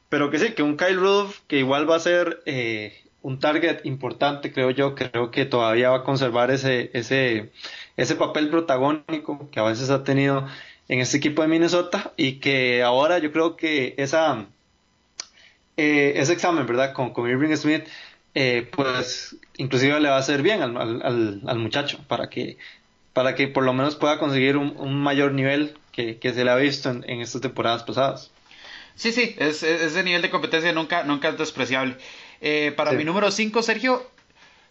Pero que sí, que un Kyle Rudolph que igual va a ser eh, un target importante, creo yo, creo que todavía va a conservar ese, ese, ese papel protagónico que a veces ha tenido en este equipo de Minnesota y que ahora yo creo que esa, eh, ese examen, ¿verdad? Con, con Irving Smith, eh, pues inclusive le va a hacer bien al, al, al, muchacho para que, para que por lo menos pueda conseguir un, mayor nivel que, se le ha visto en, estas temporadas pasadas. Sí, sí, es, ese nivel de competencia nunca, nunca es despreciable. Eh, para mi número 5, Sergio,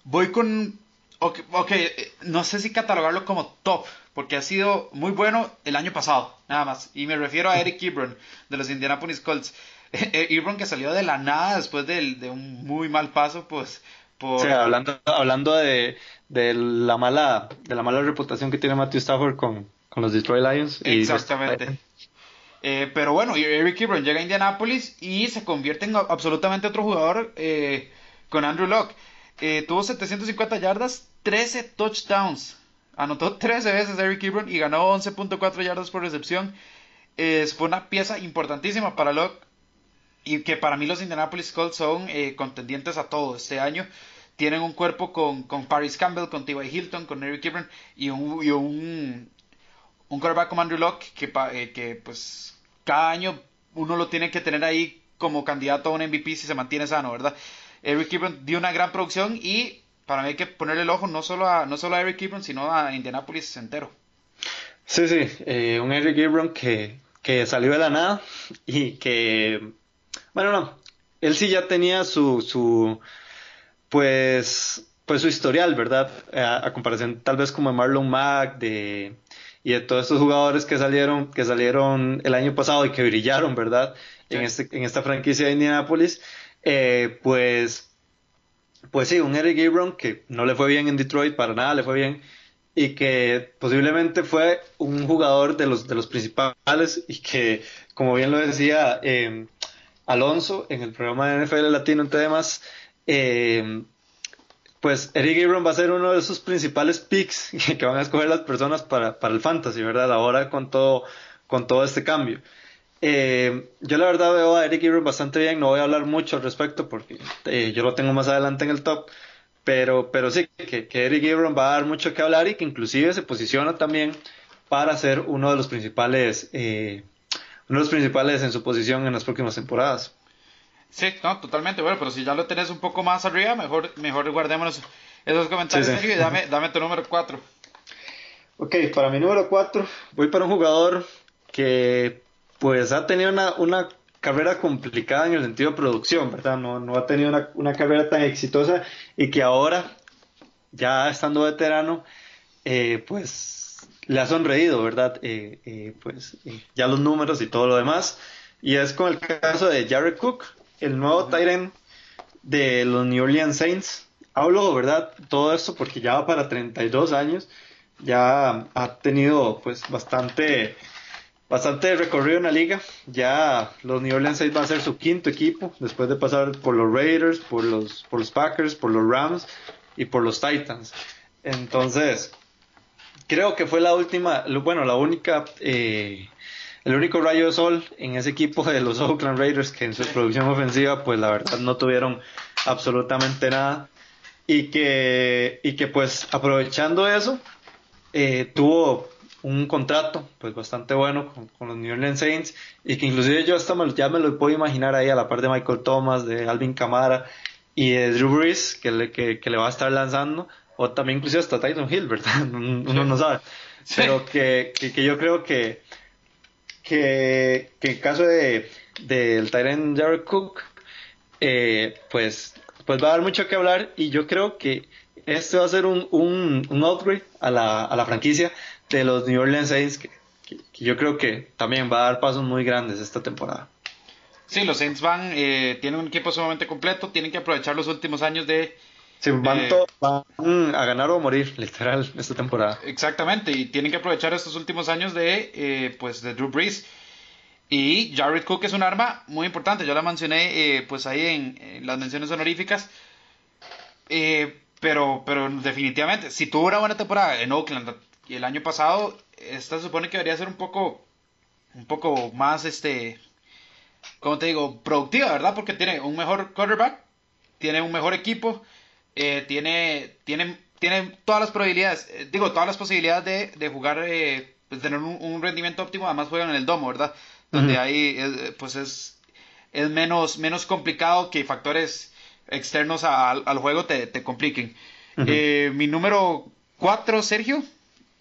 voy con... Ok, okay no sé si catalogarlo como top, porque ha sido muy bueno el año pasado, nada más. Y me refiero a Eric Ebron, de los Indianapolis Colts. Ebron que salió de la nada después de, de un muy mal paso, pues... Por... Hablando, hablando de, de, la mala, de la mala reputación que tiene Matthew Stafford con, con los Detroit Lions. Exactamente. Eh, pero bueno, Eric Ebron llega a Indianapolis y se convierte en absolutamente otro jugador eh, con Andrew Locke. Eh, tuvo 750 yardas, 13 touchdowns Anotó 13 veces Eric Ebron y ganó 11.4 yardas por recepción. fue una pieza importantísima para Locke y que para mí los Indianapolis Colts son eh, contendientes a todo este año. Tienen un cuerpo con, con Paris Campbell, con T.Y. Hilton, con Eric Ebron y un, y un, un quarterback como Andrew Locke que, eh, que pues cada año uno lo tiene que tener ahí como candidato a un MVP si se mantiene sano, ¿verdad? Eric Ebron dio una gran producción y para mí hay que ponerle el ojo no solo a, no solo a Eric Ebron, sino a Indianapolis entero. Sí, sí, eh, un Eric Ebron que, que salió de la nada y que, bueno, no, él sí ya tenía su, su pues, pues su historial, ¿verdad? A, comparación tal vez como de Marlon Mack, de, y de todos estos jugadores que salieron, que salieron el año pasado y que brillaron, ¿verdad? En, este, en esta franquicia de Indianapolis, eh, pues pues sí, un Eric Ebron que no le fue bien en Detroit, para nada le fue bien, y que posiblemente fue un jugador de los, de los principales y que, como bien lo decía eh, Alonso en el programa de NFL Latino entre demás, eh, pues Eric Ebron va a ser uno de esos principales picks que van a escoger las personas para, para el fantasy, ¿verdad? Ahora con todo, con todo este cambio. Eh, yo la verdad veo a Eric Ebron bastante bien, no voy a hablar mucho al respecto porque eh, yo lo tengo más adelante en el top, pero, pero sí, que, Eric Ebron va a dar mucho que hablar y que inclusive se posiciona también para ser uno de los principales, uno de los principales en su posición en las próximas temporadas. Sí, no, totalmente, bueno, pero si ya lo tenés un poco más arriba, mejor, mejor guardémonos esos comentarios, y dame, dame tu número 4. Ok, para mi número 4 voy para un jugador que pues ha tenido una, carrera complicada en el sentido de producción, ¿verdad? No, no ha tenido una, carrera tan exitosa y que ahora, ya estando veterano, eh, pues le ha sonreído, ¿verdad? Eh, eh, pues ya los números y todo lo demás. Y es con el caso de Jared Cook, el nuevo Tyrant de los New Orleans Saints. Hablo, ¿verdad? Todo esto porque ya va para 32 años ya ha tenido pues bastante bastante recorrido en la liga. Ya los New Orleans Saints va a ser su quinto equipo después de pasar por los Raiders, por los, por los Packers, por los Rams y por los Titans. Entonces, creo que fue la última, bueno, la única, eh, el único rayo de sol en ese equipo de los Oakland Raiders que en su producción ofensiva, pues la verdad no tuvieron absolutamente nada. Y que, y que pues aprovechando eso, eh, tuvo un contrato pues bastante bueno con, los New Orleans Saints y que inclusive yo hasta ya me lo puedo imaginar ahí a la par de Michael Thomas, de Alvin Kamara y de Drew Brees que le, que, le va a estar lanzando o también inclusive hasta Tyson Hill, ¿verdad? Uno no sabe. Pero que, que, yo creo que, que, que en caso de del Tyrant Jared Cook, eh, pues, pues va a dar mucho que hablar y yo creo que este va a ser un, un, un upgrade a la, a la franquicia de los New Orleans Saints, que, yo creo que también va a dar pasos muy grandes esta temporada. Sí, los Saints van, eh, tienen un equipo sumamente completo, tienen que aprovechar los últimos años de... Sí, van, eh, a ganar o morir, literal, esta temporada. Exactamente, y tienen que aprovechar estos últimos años de, eh, pues, de Drew Brees. Y Jared Cook es un arma muy importante, yo la mencioné pues ahí en, las menciones honoríficas. pero, pero definitivamente, si tuvo una buena temporada en Oakland, y el año pasado, esta se supone que debería ser un poco, un poco más, este, ¿cómo te digo? Productiva, ¿verdad? Porque tiene un mejor quarterback, tiene un mejor equipo, eh, tiene, tiene, tiene todas las probabilidades, eh, digo, todas las posibilidades de, de jugar, eh, pues tener un, rendimiento óptimo, además juegan en el domo, ¿verdad? Donde ahí, pues es, es menos, menos complicado que factores externos al juego te, te compliquen. mi número 4, Sergio.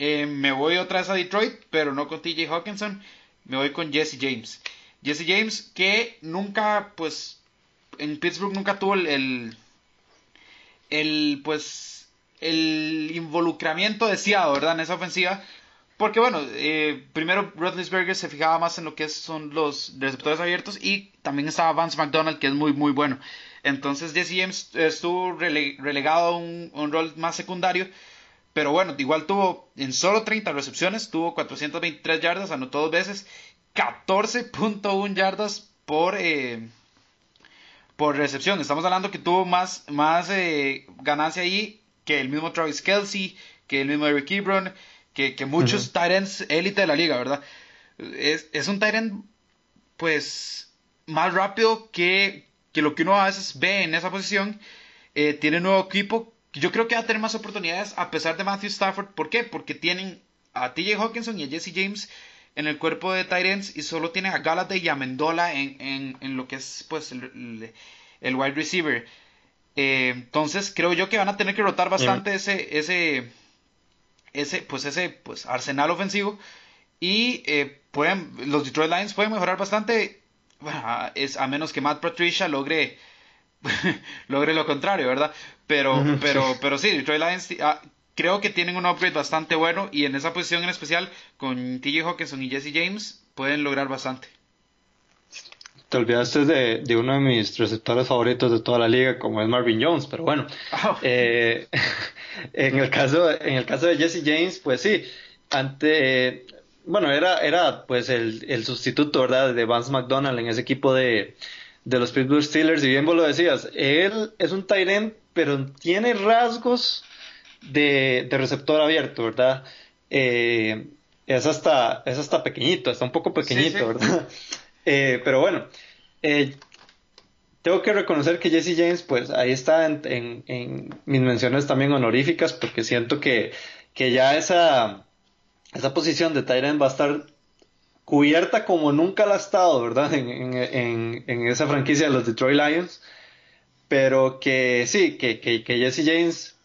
Eh, me voy otra vez a Detroit, pero no con TJ Hawkinson. Me voy con Jesse James. Jesse James que nunca, pues, en Pittsburgh nunca tuvo el, el, pues, el involucramiento deseado, ¿verdad? En esa ofensiva. Porque bueno, eh, primero Rodlisberger se fijaba más en lo que son los receptores abiertos y también estaba Vance McDonald que es muy muy bueno. Entonces Jesse James estuvo relegado a un, rol más secundario pero bueno, igual tuvo en solo 30 recepciones, tuvo 423 yardas, anotó dos veces, 14.1 yardas por, eh, por recepción. Estamos hablando que tuvo más, más eh, ganancia ahí que el mismo Travis Kelsey, que el mismo Eric Ebron, que, que muchos uh élite de la liga, ¿verdad? Es, es un Tyrant, pues, más rápido que, que, lo que uno a veces ve en esa posición. Eh, tiene un nuevo equipo yo creo que va a tener más oportunidades a pesar de Matthew Stafford. ¿Por qué? Porque tienen a TJ Hawkinson y a Jesse James en el cuerpo de Tyrants y solo tienen a Galladay y a Mendola en, en, lo que es pues el, wide receiver. Eh, entonces creo yo que van a tener que rotar bastante ese, ese, ese, pues ese pues arsenal ofensivo y eh, pueden, los Detroit Lions pueden mejorar bastante, es, a menos que Matt Patricia logre logre lo contrario, ¿verdad? Pero, pero, pero sí, Detroit Lions ah, creo que tienen un upgrade bastante bueno y en esa posición en especial con TJ Hawkinson y Jesse James pueden lograr bastante. Te olvidaste de, uno de mis receptores favoritos de toda la liga, como es Marvin Jones, pero bueno. Oh. Eh, en, el caso, en el caso de Jesse James, pues sí, ante, bueno, era, era pues el, el sustituto, ¿verdad? De Vance McDonald en ese equipo de, de los Pittsburgh Steelers, y bien vos lo decías, él es un tight pero tiene rasgos de, receptor abierto, ¿verdad? Eh, es, hasta, es hasta pequeñito, está un poco pequeñito, ¿verdad? Eh, pero bueno, eh, tengo que reconocer que Jesse James, pues ahí está en, en, mis menciones también honoríficas, porque siento que, que ya esa, esa posición de Tyrant va a estar cubierta como nunca la ha estado, ¿verdad? En, esa franquicia de los Detroit Lions. Pero que sí, que, que, Jesse James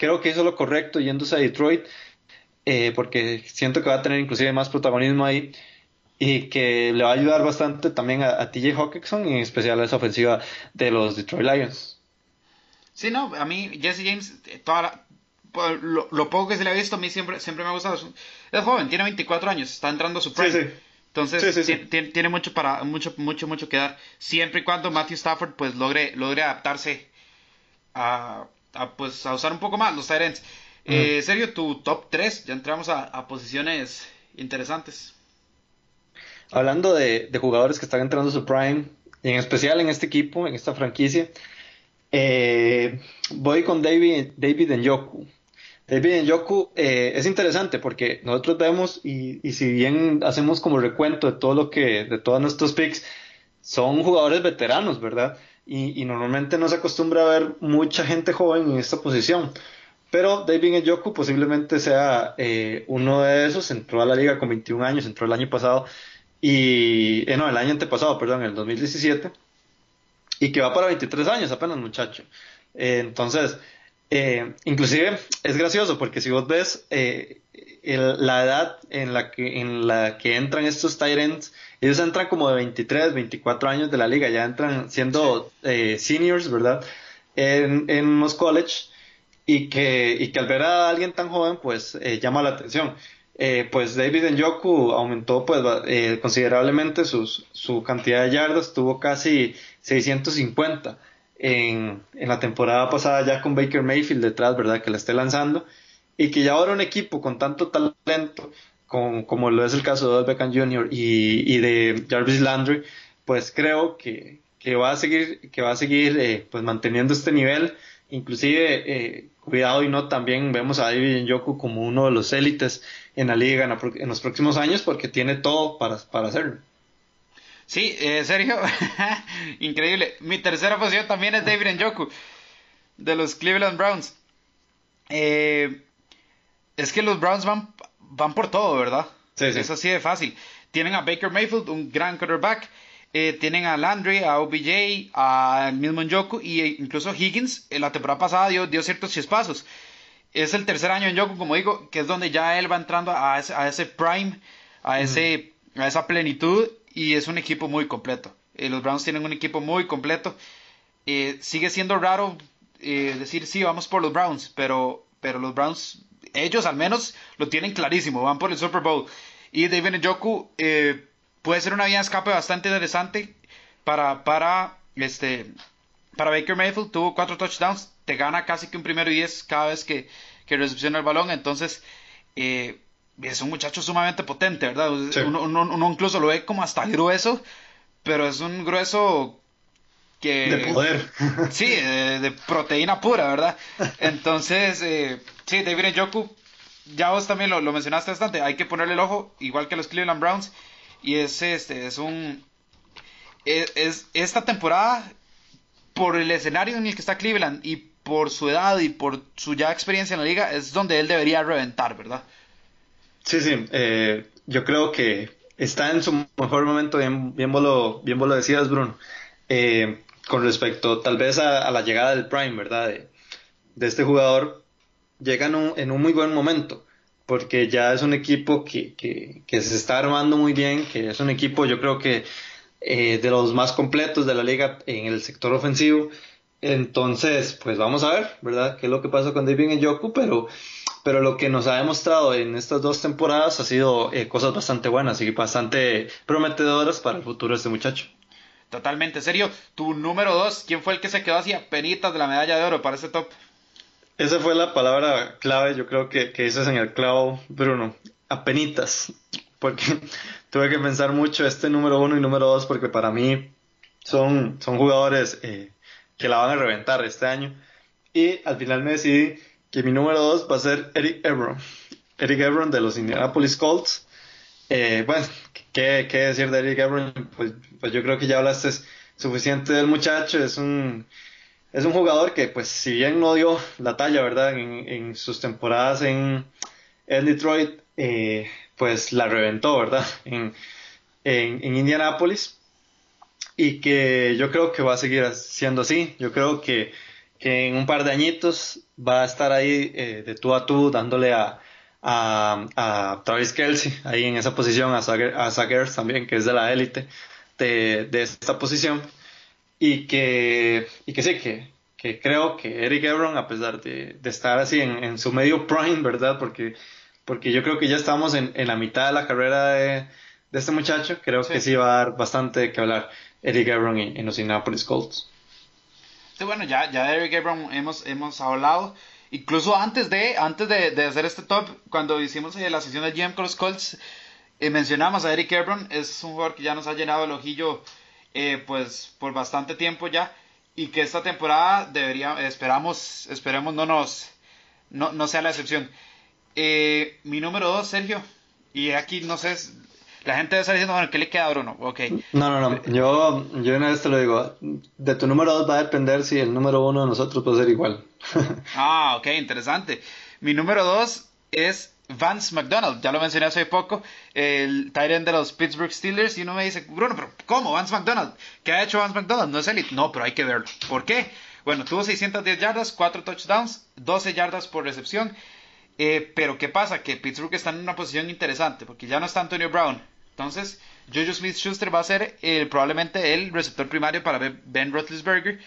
creo que hizo lo correcto yéndose a Detroit, eh, porque siento que va a tener inclusive más protagonismo ahí y que le va a ayudar bastante también a, TJ Hawkinson y en especial a esa ofensiva de los Detroit Lions. Sí, no, a mí Jesse James, eh, toda pues, lo, poco que se le ha visto, a mí siempre, siempre me ha gustado. Es joven, tiene 24 años, está entrando a su prime. Entonces, tiene, mucho para mucho mucho mucho que dar. Siempre y cuando Matthew Stafford pues logre logre adaptarse a, a pues a usar un poco más los Tyrants. Eh, Sergio, tu top 3, ya entramos a, posiciones interesantes. Hablando de, jugadores que están entrando a su prime, y en especial en este equipo, en esta franquicia, eh, voy con David, David Njoku. David Njoku eh, es interesante porque nosotros vemos y, y, si bien hacemos como recuento de todo lo que, de todos nuestros picks, son jugadores veteranos, ¿verdad? Y, normalmente no se acostumbra a ver mucha gente joven en esta posición. Pero David Njoku posiblemente sea eh, uno de esos, entró a la liga con 21 años, entró el año pasado, y, eh, no, el año antepasado, perdón, el 2017, y que va para 23 años apenas, muchacho. Eh, entonces, inclusive es gracioso porque si vos ves la edad en la, que, en la que entran estos Tyrants, ellos entran como de 23, 24 años de la liga, ya entran siendo seniors, ¿verdad? En, en los college y que, y que al ver a alguien tan joven, pues eh, llama la atención. Eh, pues David Njoku aumentó pues eh, considerablemente sus, su cantidad de yardas, tuvo casi 650 en, en, la temporada pasada ya con Baker Mayfield detrás, ¿verdad? Que la esté lanzando y que ya ahora un equipo con tanto talento con, como lo es el caso de Beckham Jr. Y, y, de Jarvis Landry, pues creo que, que va a seguir, que va a seguir pues manteniendo este nivel inclusive eh, cuidado y no también vemos a David Njoku como uno de los élites en la liga en, los próximos años porque tiene todo para, para hacerlo. Sí, eh, Sergio, increíble. Mi tercera posición también es David Njoku de los Cleveland Browns. Eh, es que los Browns van, van por todo, ¿verdad? Sí, sí. Es así de fácil. Tienen a Baker Mayfield, un gran quarterback. Eh, tienen a Landry, a OBJ, al mismo Njoku e incluso Higgins en la temporada pasada dio, dio ciertos chispazos. Es el tercer año en Njoku, como digo, que es donde ya él va entrando a ese, prime, a, ese, a esa plenitud y es un equipo muy completo. Eh, los Browns tienen un equipo muy completo. Eh, sigue siendo raro decir sí, vamos por los Browns, pero, pero los Browns, ellos al menos lo tienen clarísimo, van por el Super Bowl. Y David Njoku puede ser una vía de escape bastante interesante para, para, este, para Baker Mayfield. Tuvo cuatro touchdowns, te gana casi que un primero y diez cada vez que, que recepciona el balón. Entonces, eh, es un muchacho sumamente potente, ¿verdad? Uno, incluso lo ve como hasta grueso, pero es un grueso que... De poder. Sí, de, proteína pura, ¿verdad? Entonces, eh, sí, David Njoku, ya vos también lo, lo mencionaste bastante, hay que ponerle el ojo, igual que los Cleveland Browns. Y es este, es un. Es, esta temporada, por el escenario en el que está Cleveland y por su edad y por su ya experiencia en la liga, es donde él debería reventar, ¿verdad? Sí, sí. Eh, yo creo que está en su mejor momento, bien, bien, vos, lo, bien lo decías, Bruno. Eh, con respecto tal vez a, la llegada del Prime, ¿verdad? De este jugador, llega en un, muy buen momento porque ya es un equipo que, que, se está armando muy bien, que es un equipo yo creo que eh, de los más completos de la liga en el sector ofensivo. Entonces, pues vamos a ver, ¿verdad? ¿Qué es lo que pasa con David Njoku? Pero, pero lo que nos ha demostrado en estas dos temporadas ha sido eh, cosas bastante buenas y bastante prometedoras para el futuro de este muchacho. Totalmente, serio. Tu número dos, ¿quién fue el que se quedó así a penitas de la medalla de oro para ese top? Esa fue la palabra clave, yo creo que, que dices en el clavo, Bruno. Apenitas. Porque tuve que pensar mucho este número uno y número dos, porque para mí son, son jugadores eh, que la van a reventar este año. Y al final me decidí que mi número dos va a ser Eric Ebron. Eric Ebron de los Indianapolis Colts. Eh, bueno, ¿qué, ¿qué, decir de Eric Ebron? Pues, pues yo creo que ya hablaste suficiente del muchacho. Es un es un jugador que, pues, si bien no dio la talla, ¿verdad? En, sus temporadas en, Detroit, eh, pues la reventó, ¿verdad? En, en, Indianapolis. Y que yo creo que va a seguir siendo así. Yo creo que, en un par de añitos va a estar ahí eh, de tú a tú dándole a, a, Travis Kelsey ahí en esa posición, a Zagers también, que es de la élite de, de esta posición y que, y que sí, que, que creo que Eric Ebron, a pesar de, de estar así en, en, su medio prime, ¿verdad? Porque, porque yo creo que ya estamos en, en la mitad de la carrera de, de este muchacho, creo que sí va a dar bastante que hablar Eric Ebron en, los Indianapolis Colts. Sí, bueno, ya, ya de Eric Ebron hemos, hemos hablado incluso antes de, antes de, hacer este top, cuando hicimos eh, la sesión de GM con los Colts, eh, mencionamos a Eric Ebron, es un jugador que ya nos ha llenado el ojillo eh, pues por bastante tiempo ya y que esta temporada debería, esperamos, esperemos no nos, no, no sea la excepción. mi número dos, Sergio, y aquí no sé, la gente debe estar diciendo, bueno, ¿qué le queda a Bruno? Ok. No, no, no. Yo, yo una vez te lo digo. De tu número dos va a depender si el número uno de nosotros puede ser igual. ah, ok, interesante. Mi número dos es Vance McDonald. Ya lo mencioné hace poco. El Tyrant de los Pittsburgh Steelers. Y uno me dice, Bruno, pero ¿cómo? Vance McDonald. ¿Qué ha hecho Vance McDonald? No es elite. No, pero hay que verlo. ¿Por qué? Bueno, tuvo 610 yardas, 4 touchdowns, 12 yardas por recepción. Eh, pero ¿qué pasa? Que Pittsburgh está en una posición interesante porque ya no está Antonio Brown. Entonces, Jojo Smith Schuster va a ser probablemente el receptor primario para Ben Roethlisberger.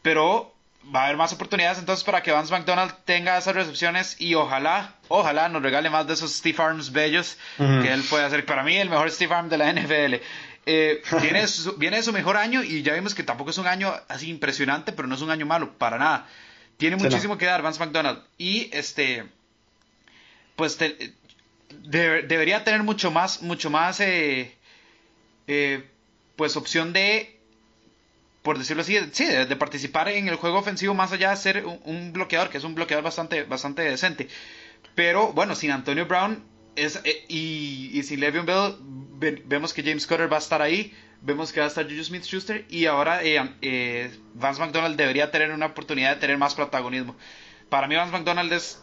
Pero va a haber más oportunidades entonces para que Vance McDonald tenga esas recepciones y ojalá, ojalá nos regale más de esos Steve Arms bellos que él puede hacer. Para mí, el mejor Steve Arm de la NFL. Eh, viene, su, viene de su mejor año y ya vimos que tampoco es un año así impresionante, pero no es un año malo, para nada. Tiene muchísimo que dar Vance McDonald. Y este pues debería tener mucho más, mucho más, eh, eh, pues opción de, por decirlo así, sí, de, participar en el juego ofensivo más allá de ser un, bloqueador, que es un bloqueador bastante, bastante decente. Pero bueno, sin Antonio Brown es, eh, y, sin Le'Veon Bell, vemos que James Cotter va a estar ahí, vemos que va a estar Juju Smith Schuster y ahora Vance McDonald debería tener una oportunidad de tener más protagonismo. Para mí Vance McDonald es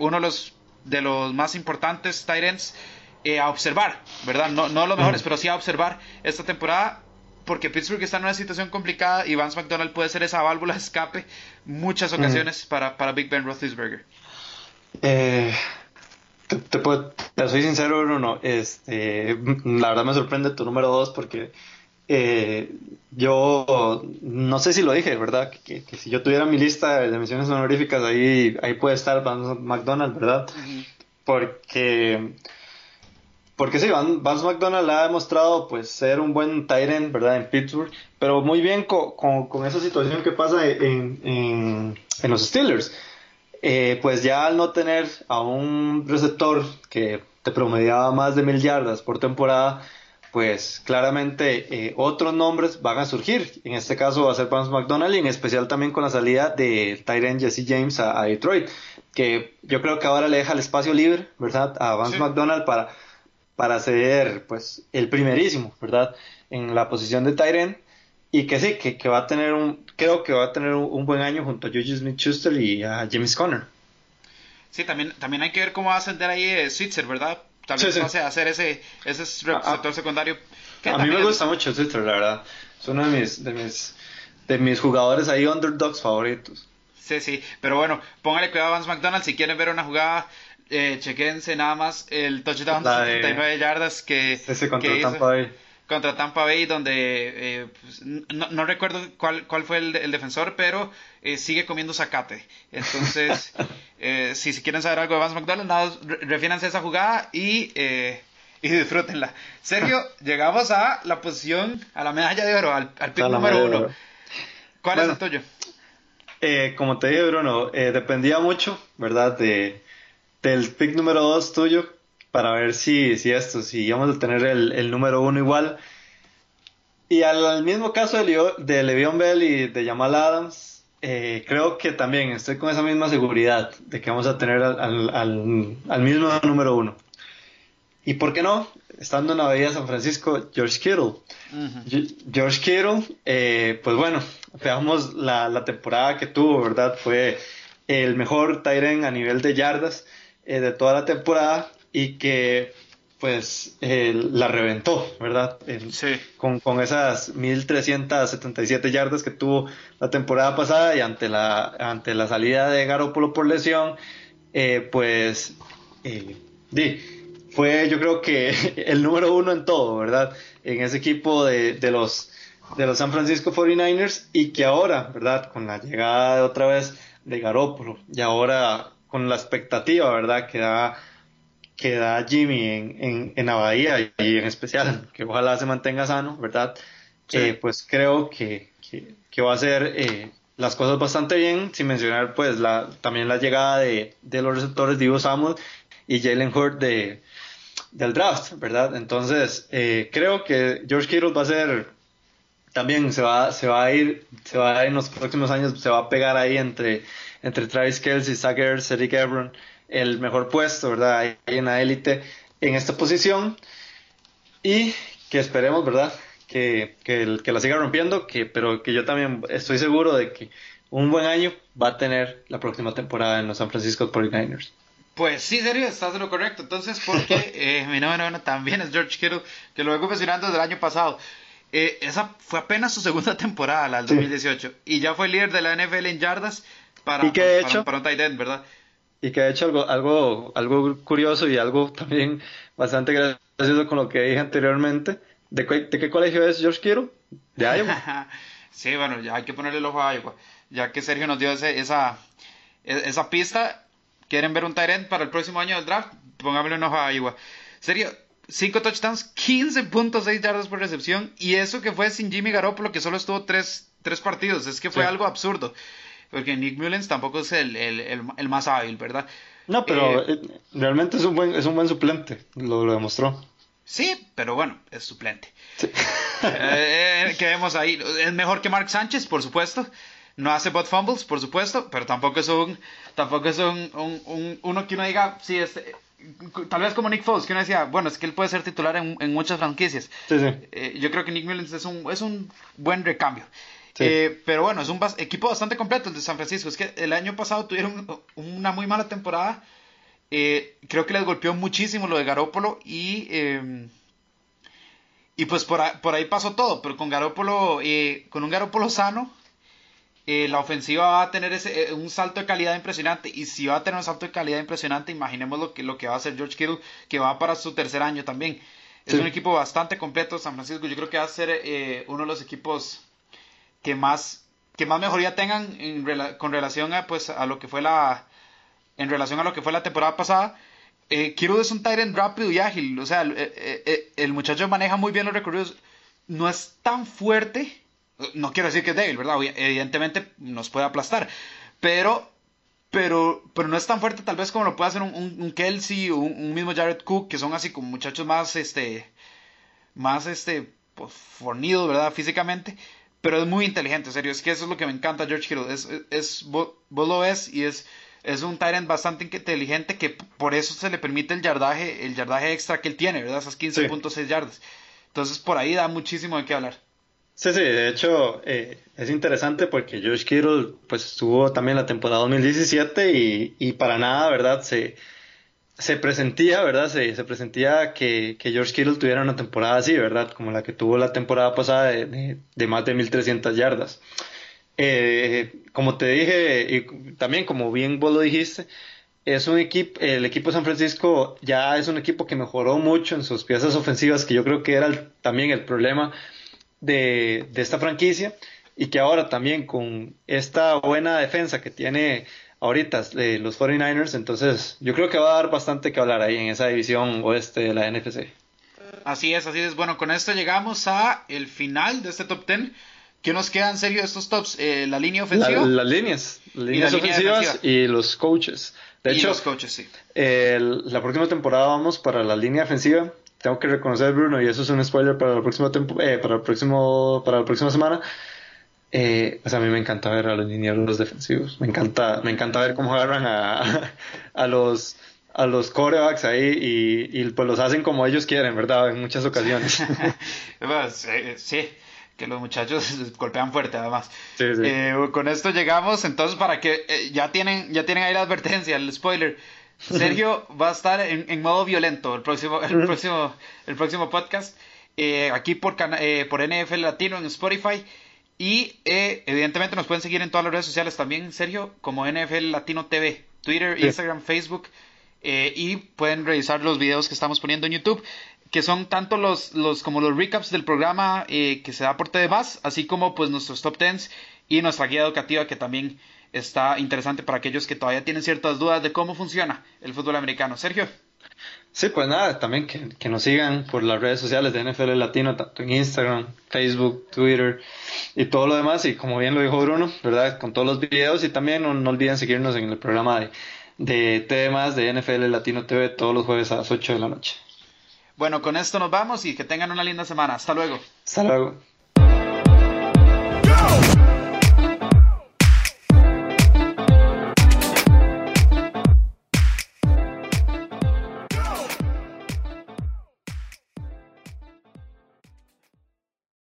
uno de los de los más importantes Titans eh, a observar, ¿verdad? No, no los mejores, pero sí a observar esta temporada porque Pittsburgh está en una situación complicada y Vance McDonald puede ser esa válvula de escape muchas ocasiones para, para Big Ben Roethlisberger. Eh, te, soy sincero, Bruno, este, la verdad me sorprende tu número 2 porque eh, yo no sé si lo dije, ¿verdad? Que, si yo tuviera mi lista de menciones honoríficas, ahí, ahí puede estar Vance McDonald, ¿verdad? Porque, porque sí, Vance McDonald ha demostrado pues ser un buen Tyrant, ¿verdad? En Pittsburgh, pero muy bien con, esa situación que pasa en, en, los Steelers. Eh, pues ya al no tener a un receptor que te promediaba más de mil yardas por temporada, pues claramente eh, otros nombres van a surgir. En este caso va a ser Vance McDonald y en especial también con la salida de Tyrant Jesse James a, Detroit, que yo creo que ahora le deja el espacio libre, ¿verdad? A Vance McDonald para, para ser pues el primerísimo, ¿verdad? En la posición de Tyrant y que sí, que, va a tener un, creo que va a tener un, buen año junto a Juju Smith-Schuster y a James Conner. Sí, también, también hay que ver cómo va a ascender ahí eh, Switzer, ¿verdad? Tal vez sí, hacer ese, ese receptor secundario. a mí me gusta mucho Twitter, la verdad. Es uno de mis, de mis, de mis jugadores ahí underdogs favoritos. Sí, sí, pero bueno, póngale cuidado a Vance McDonald si quieren ver una jugada. Eh, chequense nada más el touchdown de 79 yardas que, ese contra Tampa Bay. Contra Tampa Bay, donde eh, pues, no, no, recuerdo cuál, cuál fue el, el defensor, pero eh, sigue comiendo zacate. Entonces, eh, si, si, quieren saber algo de Vance McDonald, nada, refiéranse a esa jugada y, y disfrútenla. Sergio, llegamos a la posición, a la medalla de oro, al, al pick número uno. ¿Cuál es el tuyo? como te dije, Bruno, dependía mucho, ¿verdad? De, del pick número dos tuyo, para ver si, si esto, si íbamos a tener el, el número uno igual. Y al, mismo caso de, de Le'Veon Bell y de Jamal Adams, eh, creo que también estoy con esa misma seguridad de que vamos a tener al, al, mismo número uno. ¿Y por qué no? Estando en la Bahía de San Francisco, George Kittle. George Kittle, eh, pues bueno, veamos la, la, temporada que tuvo, ¿verdad? Fue el mejor Tyren a nivel de yardas eh, de toda la temporada y que pues eh, la reventó, ¿verdad? sí. Con, con esas 1377 yardas que tuvo la temporada pasada y ante la, ante la salida de Garoppolo por lesión, eh, pues eh, fue yo creo que el número uno en todo, ¿verdad? En ese equipo de, de, los, de los San Francisco 49ers y que ahora, ¿verdad? Con la llegada de otra vez de Garoppolo y ahora con la expectativa, ¿verdad? Que da que da Jimmy en, en, en, la Bahía y en especial que ojalá se mantenga sano, ¿verdad? Eh, pues creo que, que, va a ser eh, las cosas bastante bien, sin mencionar pues la, también la llegada de, de los receptores Divo Samuel y Jalen Hurt de, del draft, ¿verdad? Entonces, eh, creo que George Kittle va a ser, también se va, se va a ir, se va a ir en los próximos años, se va a pegar ahí entre, entre Travis Kelsey, Zach Ertz, Eric Ebron, el mejor puesto, ¿verdad? En la élite en esta posición y que esperemos, ¿verdad? Que, que, que la siga rompiendo, que, pero que yo también estoy seguro de que un buen año va a tener la próxima temporada en los San Francisco 49ers. Pues sí, serio, estás de lo correcto. Entonces, porque eh, mi noveno también es George Kittle, que lo vengo mencionando desde el año pasado. Eh, esa fue apenas su segunda temporada, la del 2018, y ya fue líder de la NFL en yardas para, ¿Y qué hecho? para, un tight end, ¿verdad? Y que ha hecho algo, algo, algo curioso y algo también bastante gracioso con lo que dije anteriormente. ¿De, de qué colegio es George Kittle? De Iowa. sí, bueno, ya hay que ponerle el ojo a Iowa. Ya que Sergio nos dio ese, esa, e, esa pista, quieren ver un Tyrant para el próximo año del draft, pongámosle un ojo a Iowa. Serio, 5 touchdowns, 15.6 yardas por recepción, y eso que fue sin Jimmy Garoppolo, que solo estuvo 3, partidos, es que fue algo absurdo. Porque Nick Mullens tampoco es el, el, el, más hábil, ¿verdad? No, pero eh, eh, realmente es un buen, es un buen suplente, lo, lo demostró. Sí, pero bueno, es suplente. Sí. eh, quedemos ahí. Es mejor que Mark Sánchez, por supuesto no hace bot fumbles, por supuesto, pero tampoco es un, tampoco es un, un, uno que uno diga, sí, es, tal vez como Nick Foles, que uno decía, bueno, es que él puede ser titular en, en muchas franquicias. Sí, sí. Eh, yo creo que Nick Mullins es un, es un buen recambio. Eh, pero bueno, es un equipo bastante completo el de San Francisco. Es que el año pasado tuvieron una muy mala temporada. Eh, creo que les golpeó muchísimo lo de Garópolo y, em, y pues por ahí, por ahí, pasó todo. Pero con Garópolo, con un Garópolo sano, eh, la ofensiva va a tener ese, eh, un salto de calidad impresionante. Y si va a tener un salto de calidad impresionante, imaginemos lo que, lo que va a hacer George Kittle, que va para su tercer año también. Es un equipo bastante completo, San Francisco. Yo creo que va a ser eh, uno de los equipos que más, que más mejoría tengan en con relación a, pues, a lo que fue la, en relación a lo que fue la temporada pasada. Eh, Kittle es un Tyrant rápido y ágil. O sea, el, el muchacho maneja muy bien los recorridos. No es tan fuerte no quiero decir que es débil, ¿verdad? Evidentemente nos puede aplastar. Pero, pero, pero no es tan fuerte tal vez como lo puede hacer un, un, Kelsey o un, mismo Jared Cook, que son así como muchachos más, este, más, este, pues, fornidos, ¿verdad? Físicamente. Pero es muy inteligente, en serio. Es que eso es lo que me encanta George Kittle. Es, es, vos, lo ves y es, es un Tyrant bastante inteligente que por eso se le permite el yardaje, el yardaje extra que él tiene, ¿verdad? Esas 15.6 yardas. Entonces por ahí da muchísimo de qué hablar. Sí, sí, de hecho eh, es interesante porque George Kittle pues estuvo también la temporada 2017 y, y para nada, ¿verdad? Se, se presentía, ¿verdad? Se, se presentía que, que, George Kittle tuviera una temporada así, ¿verdad? Como la que tuvo la temporada pasada de, de, más de 1300 yardas. Eh, como te dije, y también como bien vos lo dijiste, es un equipo, el equipo de San Francisco ya es un equipo que mejoró mucho en sus piezas ofensivas, que yo creo que era también el problema de, esta franquicia y que ahora también con esta buena defensa que tiene ahorita de los 49ers, entonces yo creo que va a dar bastante que hablar ahí en esa división oeste de la NFC. Así es, así es. Bueno, con esto llegamos a el final de este top 10. ¿Qué nos queda en serio de estos tops? Eh, la línea ofensiva. las líneas, líneas ofensivas y los coaches. De hecho, los coaches, sí. la próxima temporada vamos para la línea ofensiva tengo que reconocer Bruno y eso es un spoiler para la próxima eh, para el próximo para la próxima semana eh, pues a mí me encanta ver a los los defensivos. Me encanta me encanta ver cómo agarran a, a los a los corebacks ahí y, y, pues los hacen como ellos quieren verdad en muchas ocasiones. Pues, eh, sí que los muchachos golpean fuerte además eh, con esto llegamos entonces para que eh, ya tienen ya tienen ahí la advertencia el spoiler. Sergio va a estar en, modo violento el próximo, el próximo, el próximo podcast. Eh, aquí por, eh, por NFL Latino en Spotify. Y eh, evidentemente nos pueden seguir en todas las redes sociales también, Sergio, como NFL Latino TV, Twitter, Instagram, Facebook. y pueden revisar los videos que estamos poniendo en YouTube, que son tanto los, los como los recaps del programa que se da por más así como pues nuestros top tens y nuestra guía educativa que también está interesante para aquellos que todavía tienen ciertas dudas de cómo funciona el fútbol americano. Sergio. Sí, pues nada, también que, que, nos sigan por las redes sociales de NFL Latino, tanto en Instagram, Facebook, Twitter y todo lo demás. Y como bien lo dijo Bruno, ¿verdad? Con todos los videos y también no, no olviden seguirnos en el programa de, de temas de NFL Latino TV todos los jueves a las 8 de la noche. Bueno, con esto nos vamos y que tengan una linda semana. Hasta luego. Hasta luego.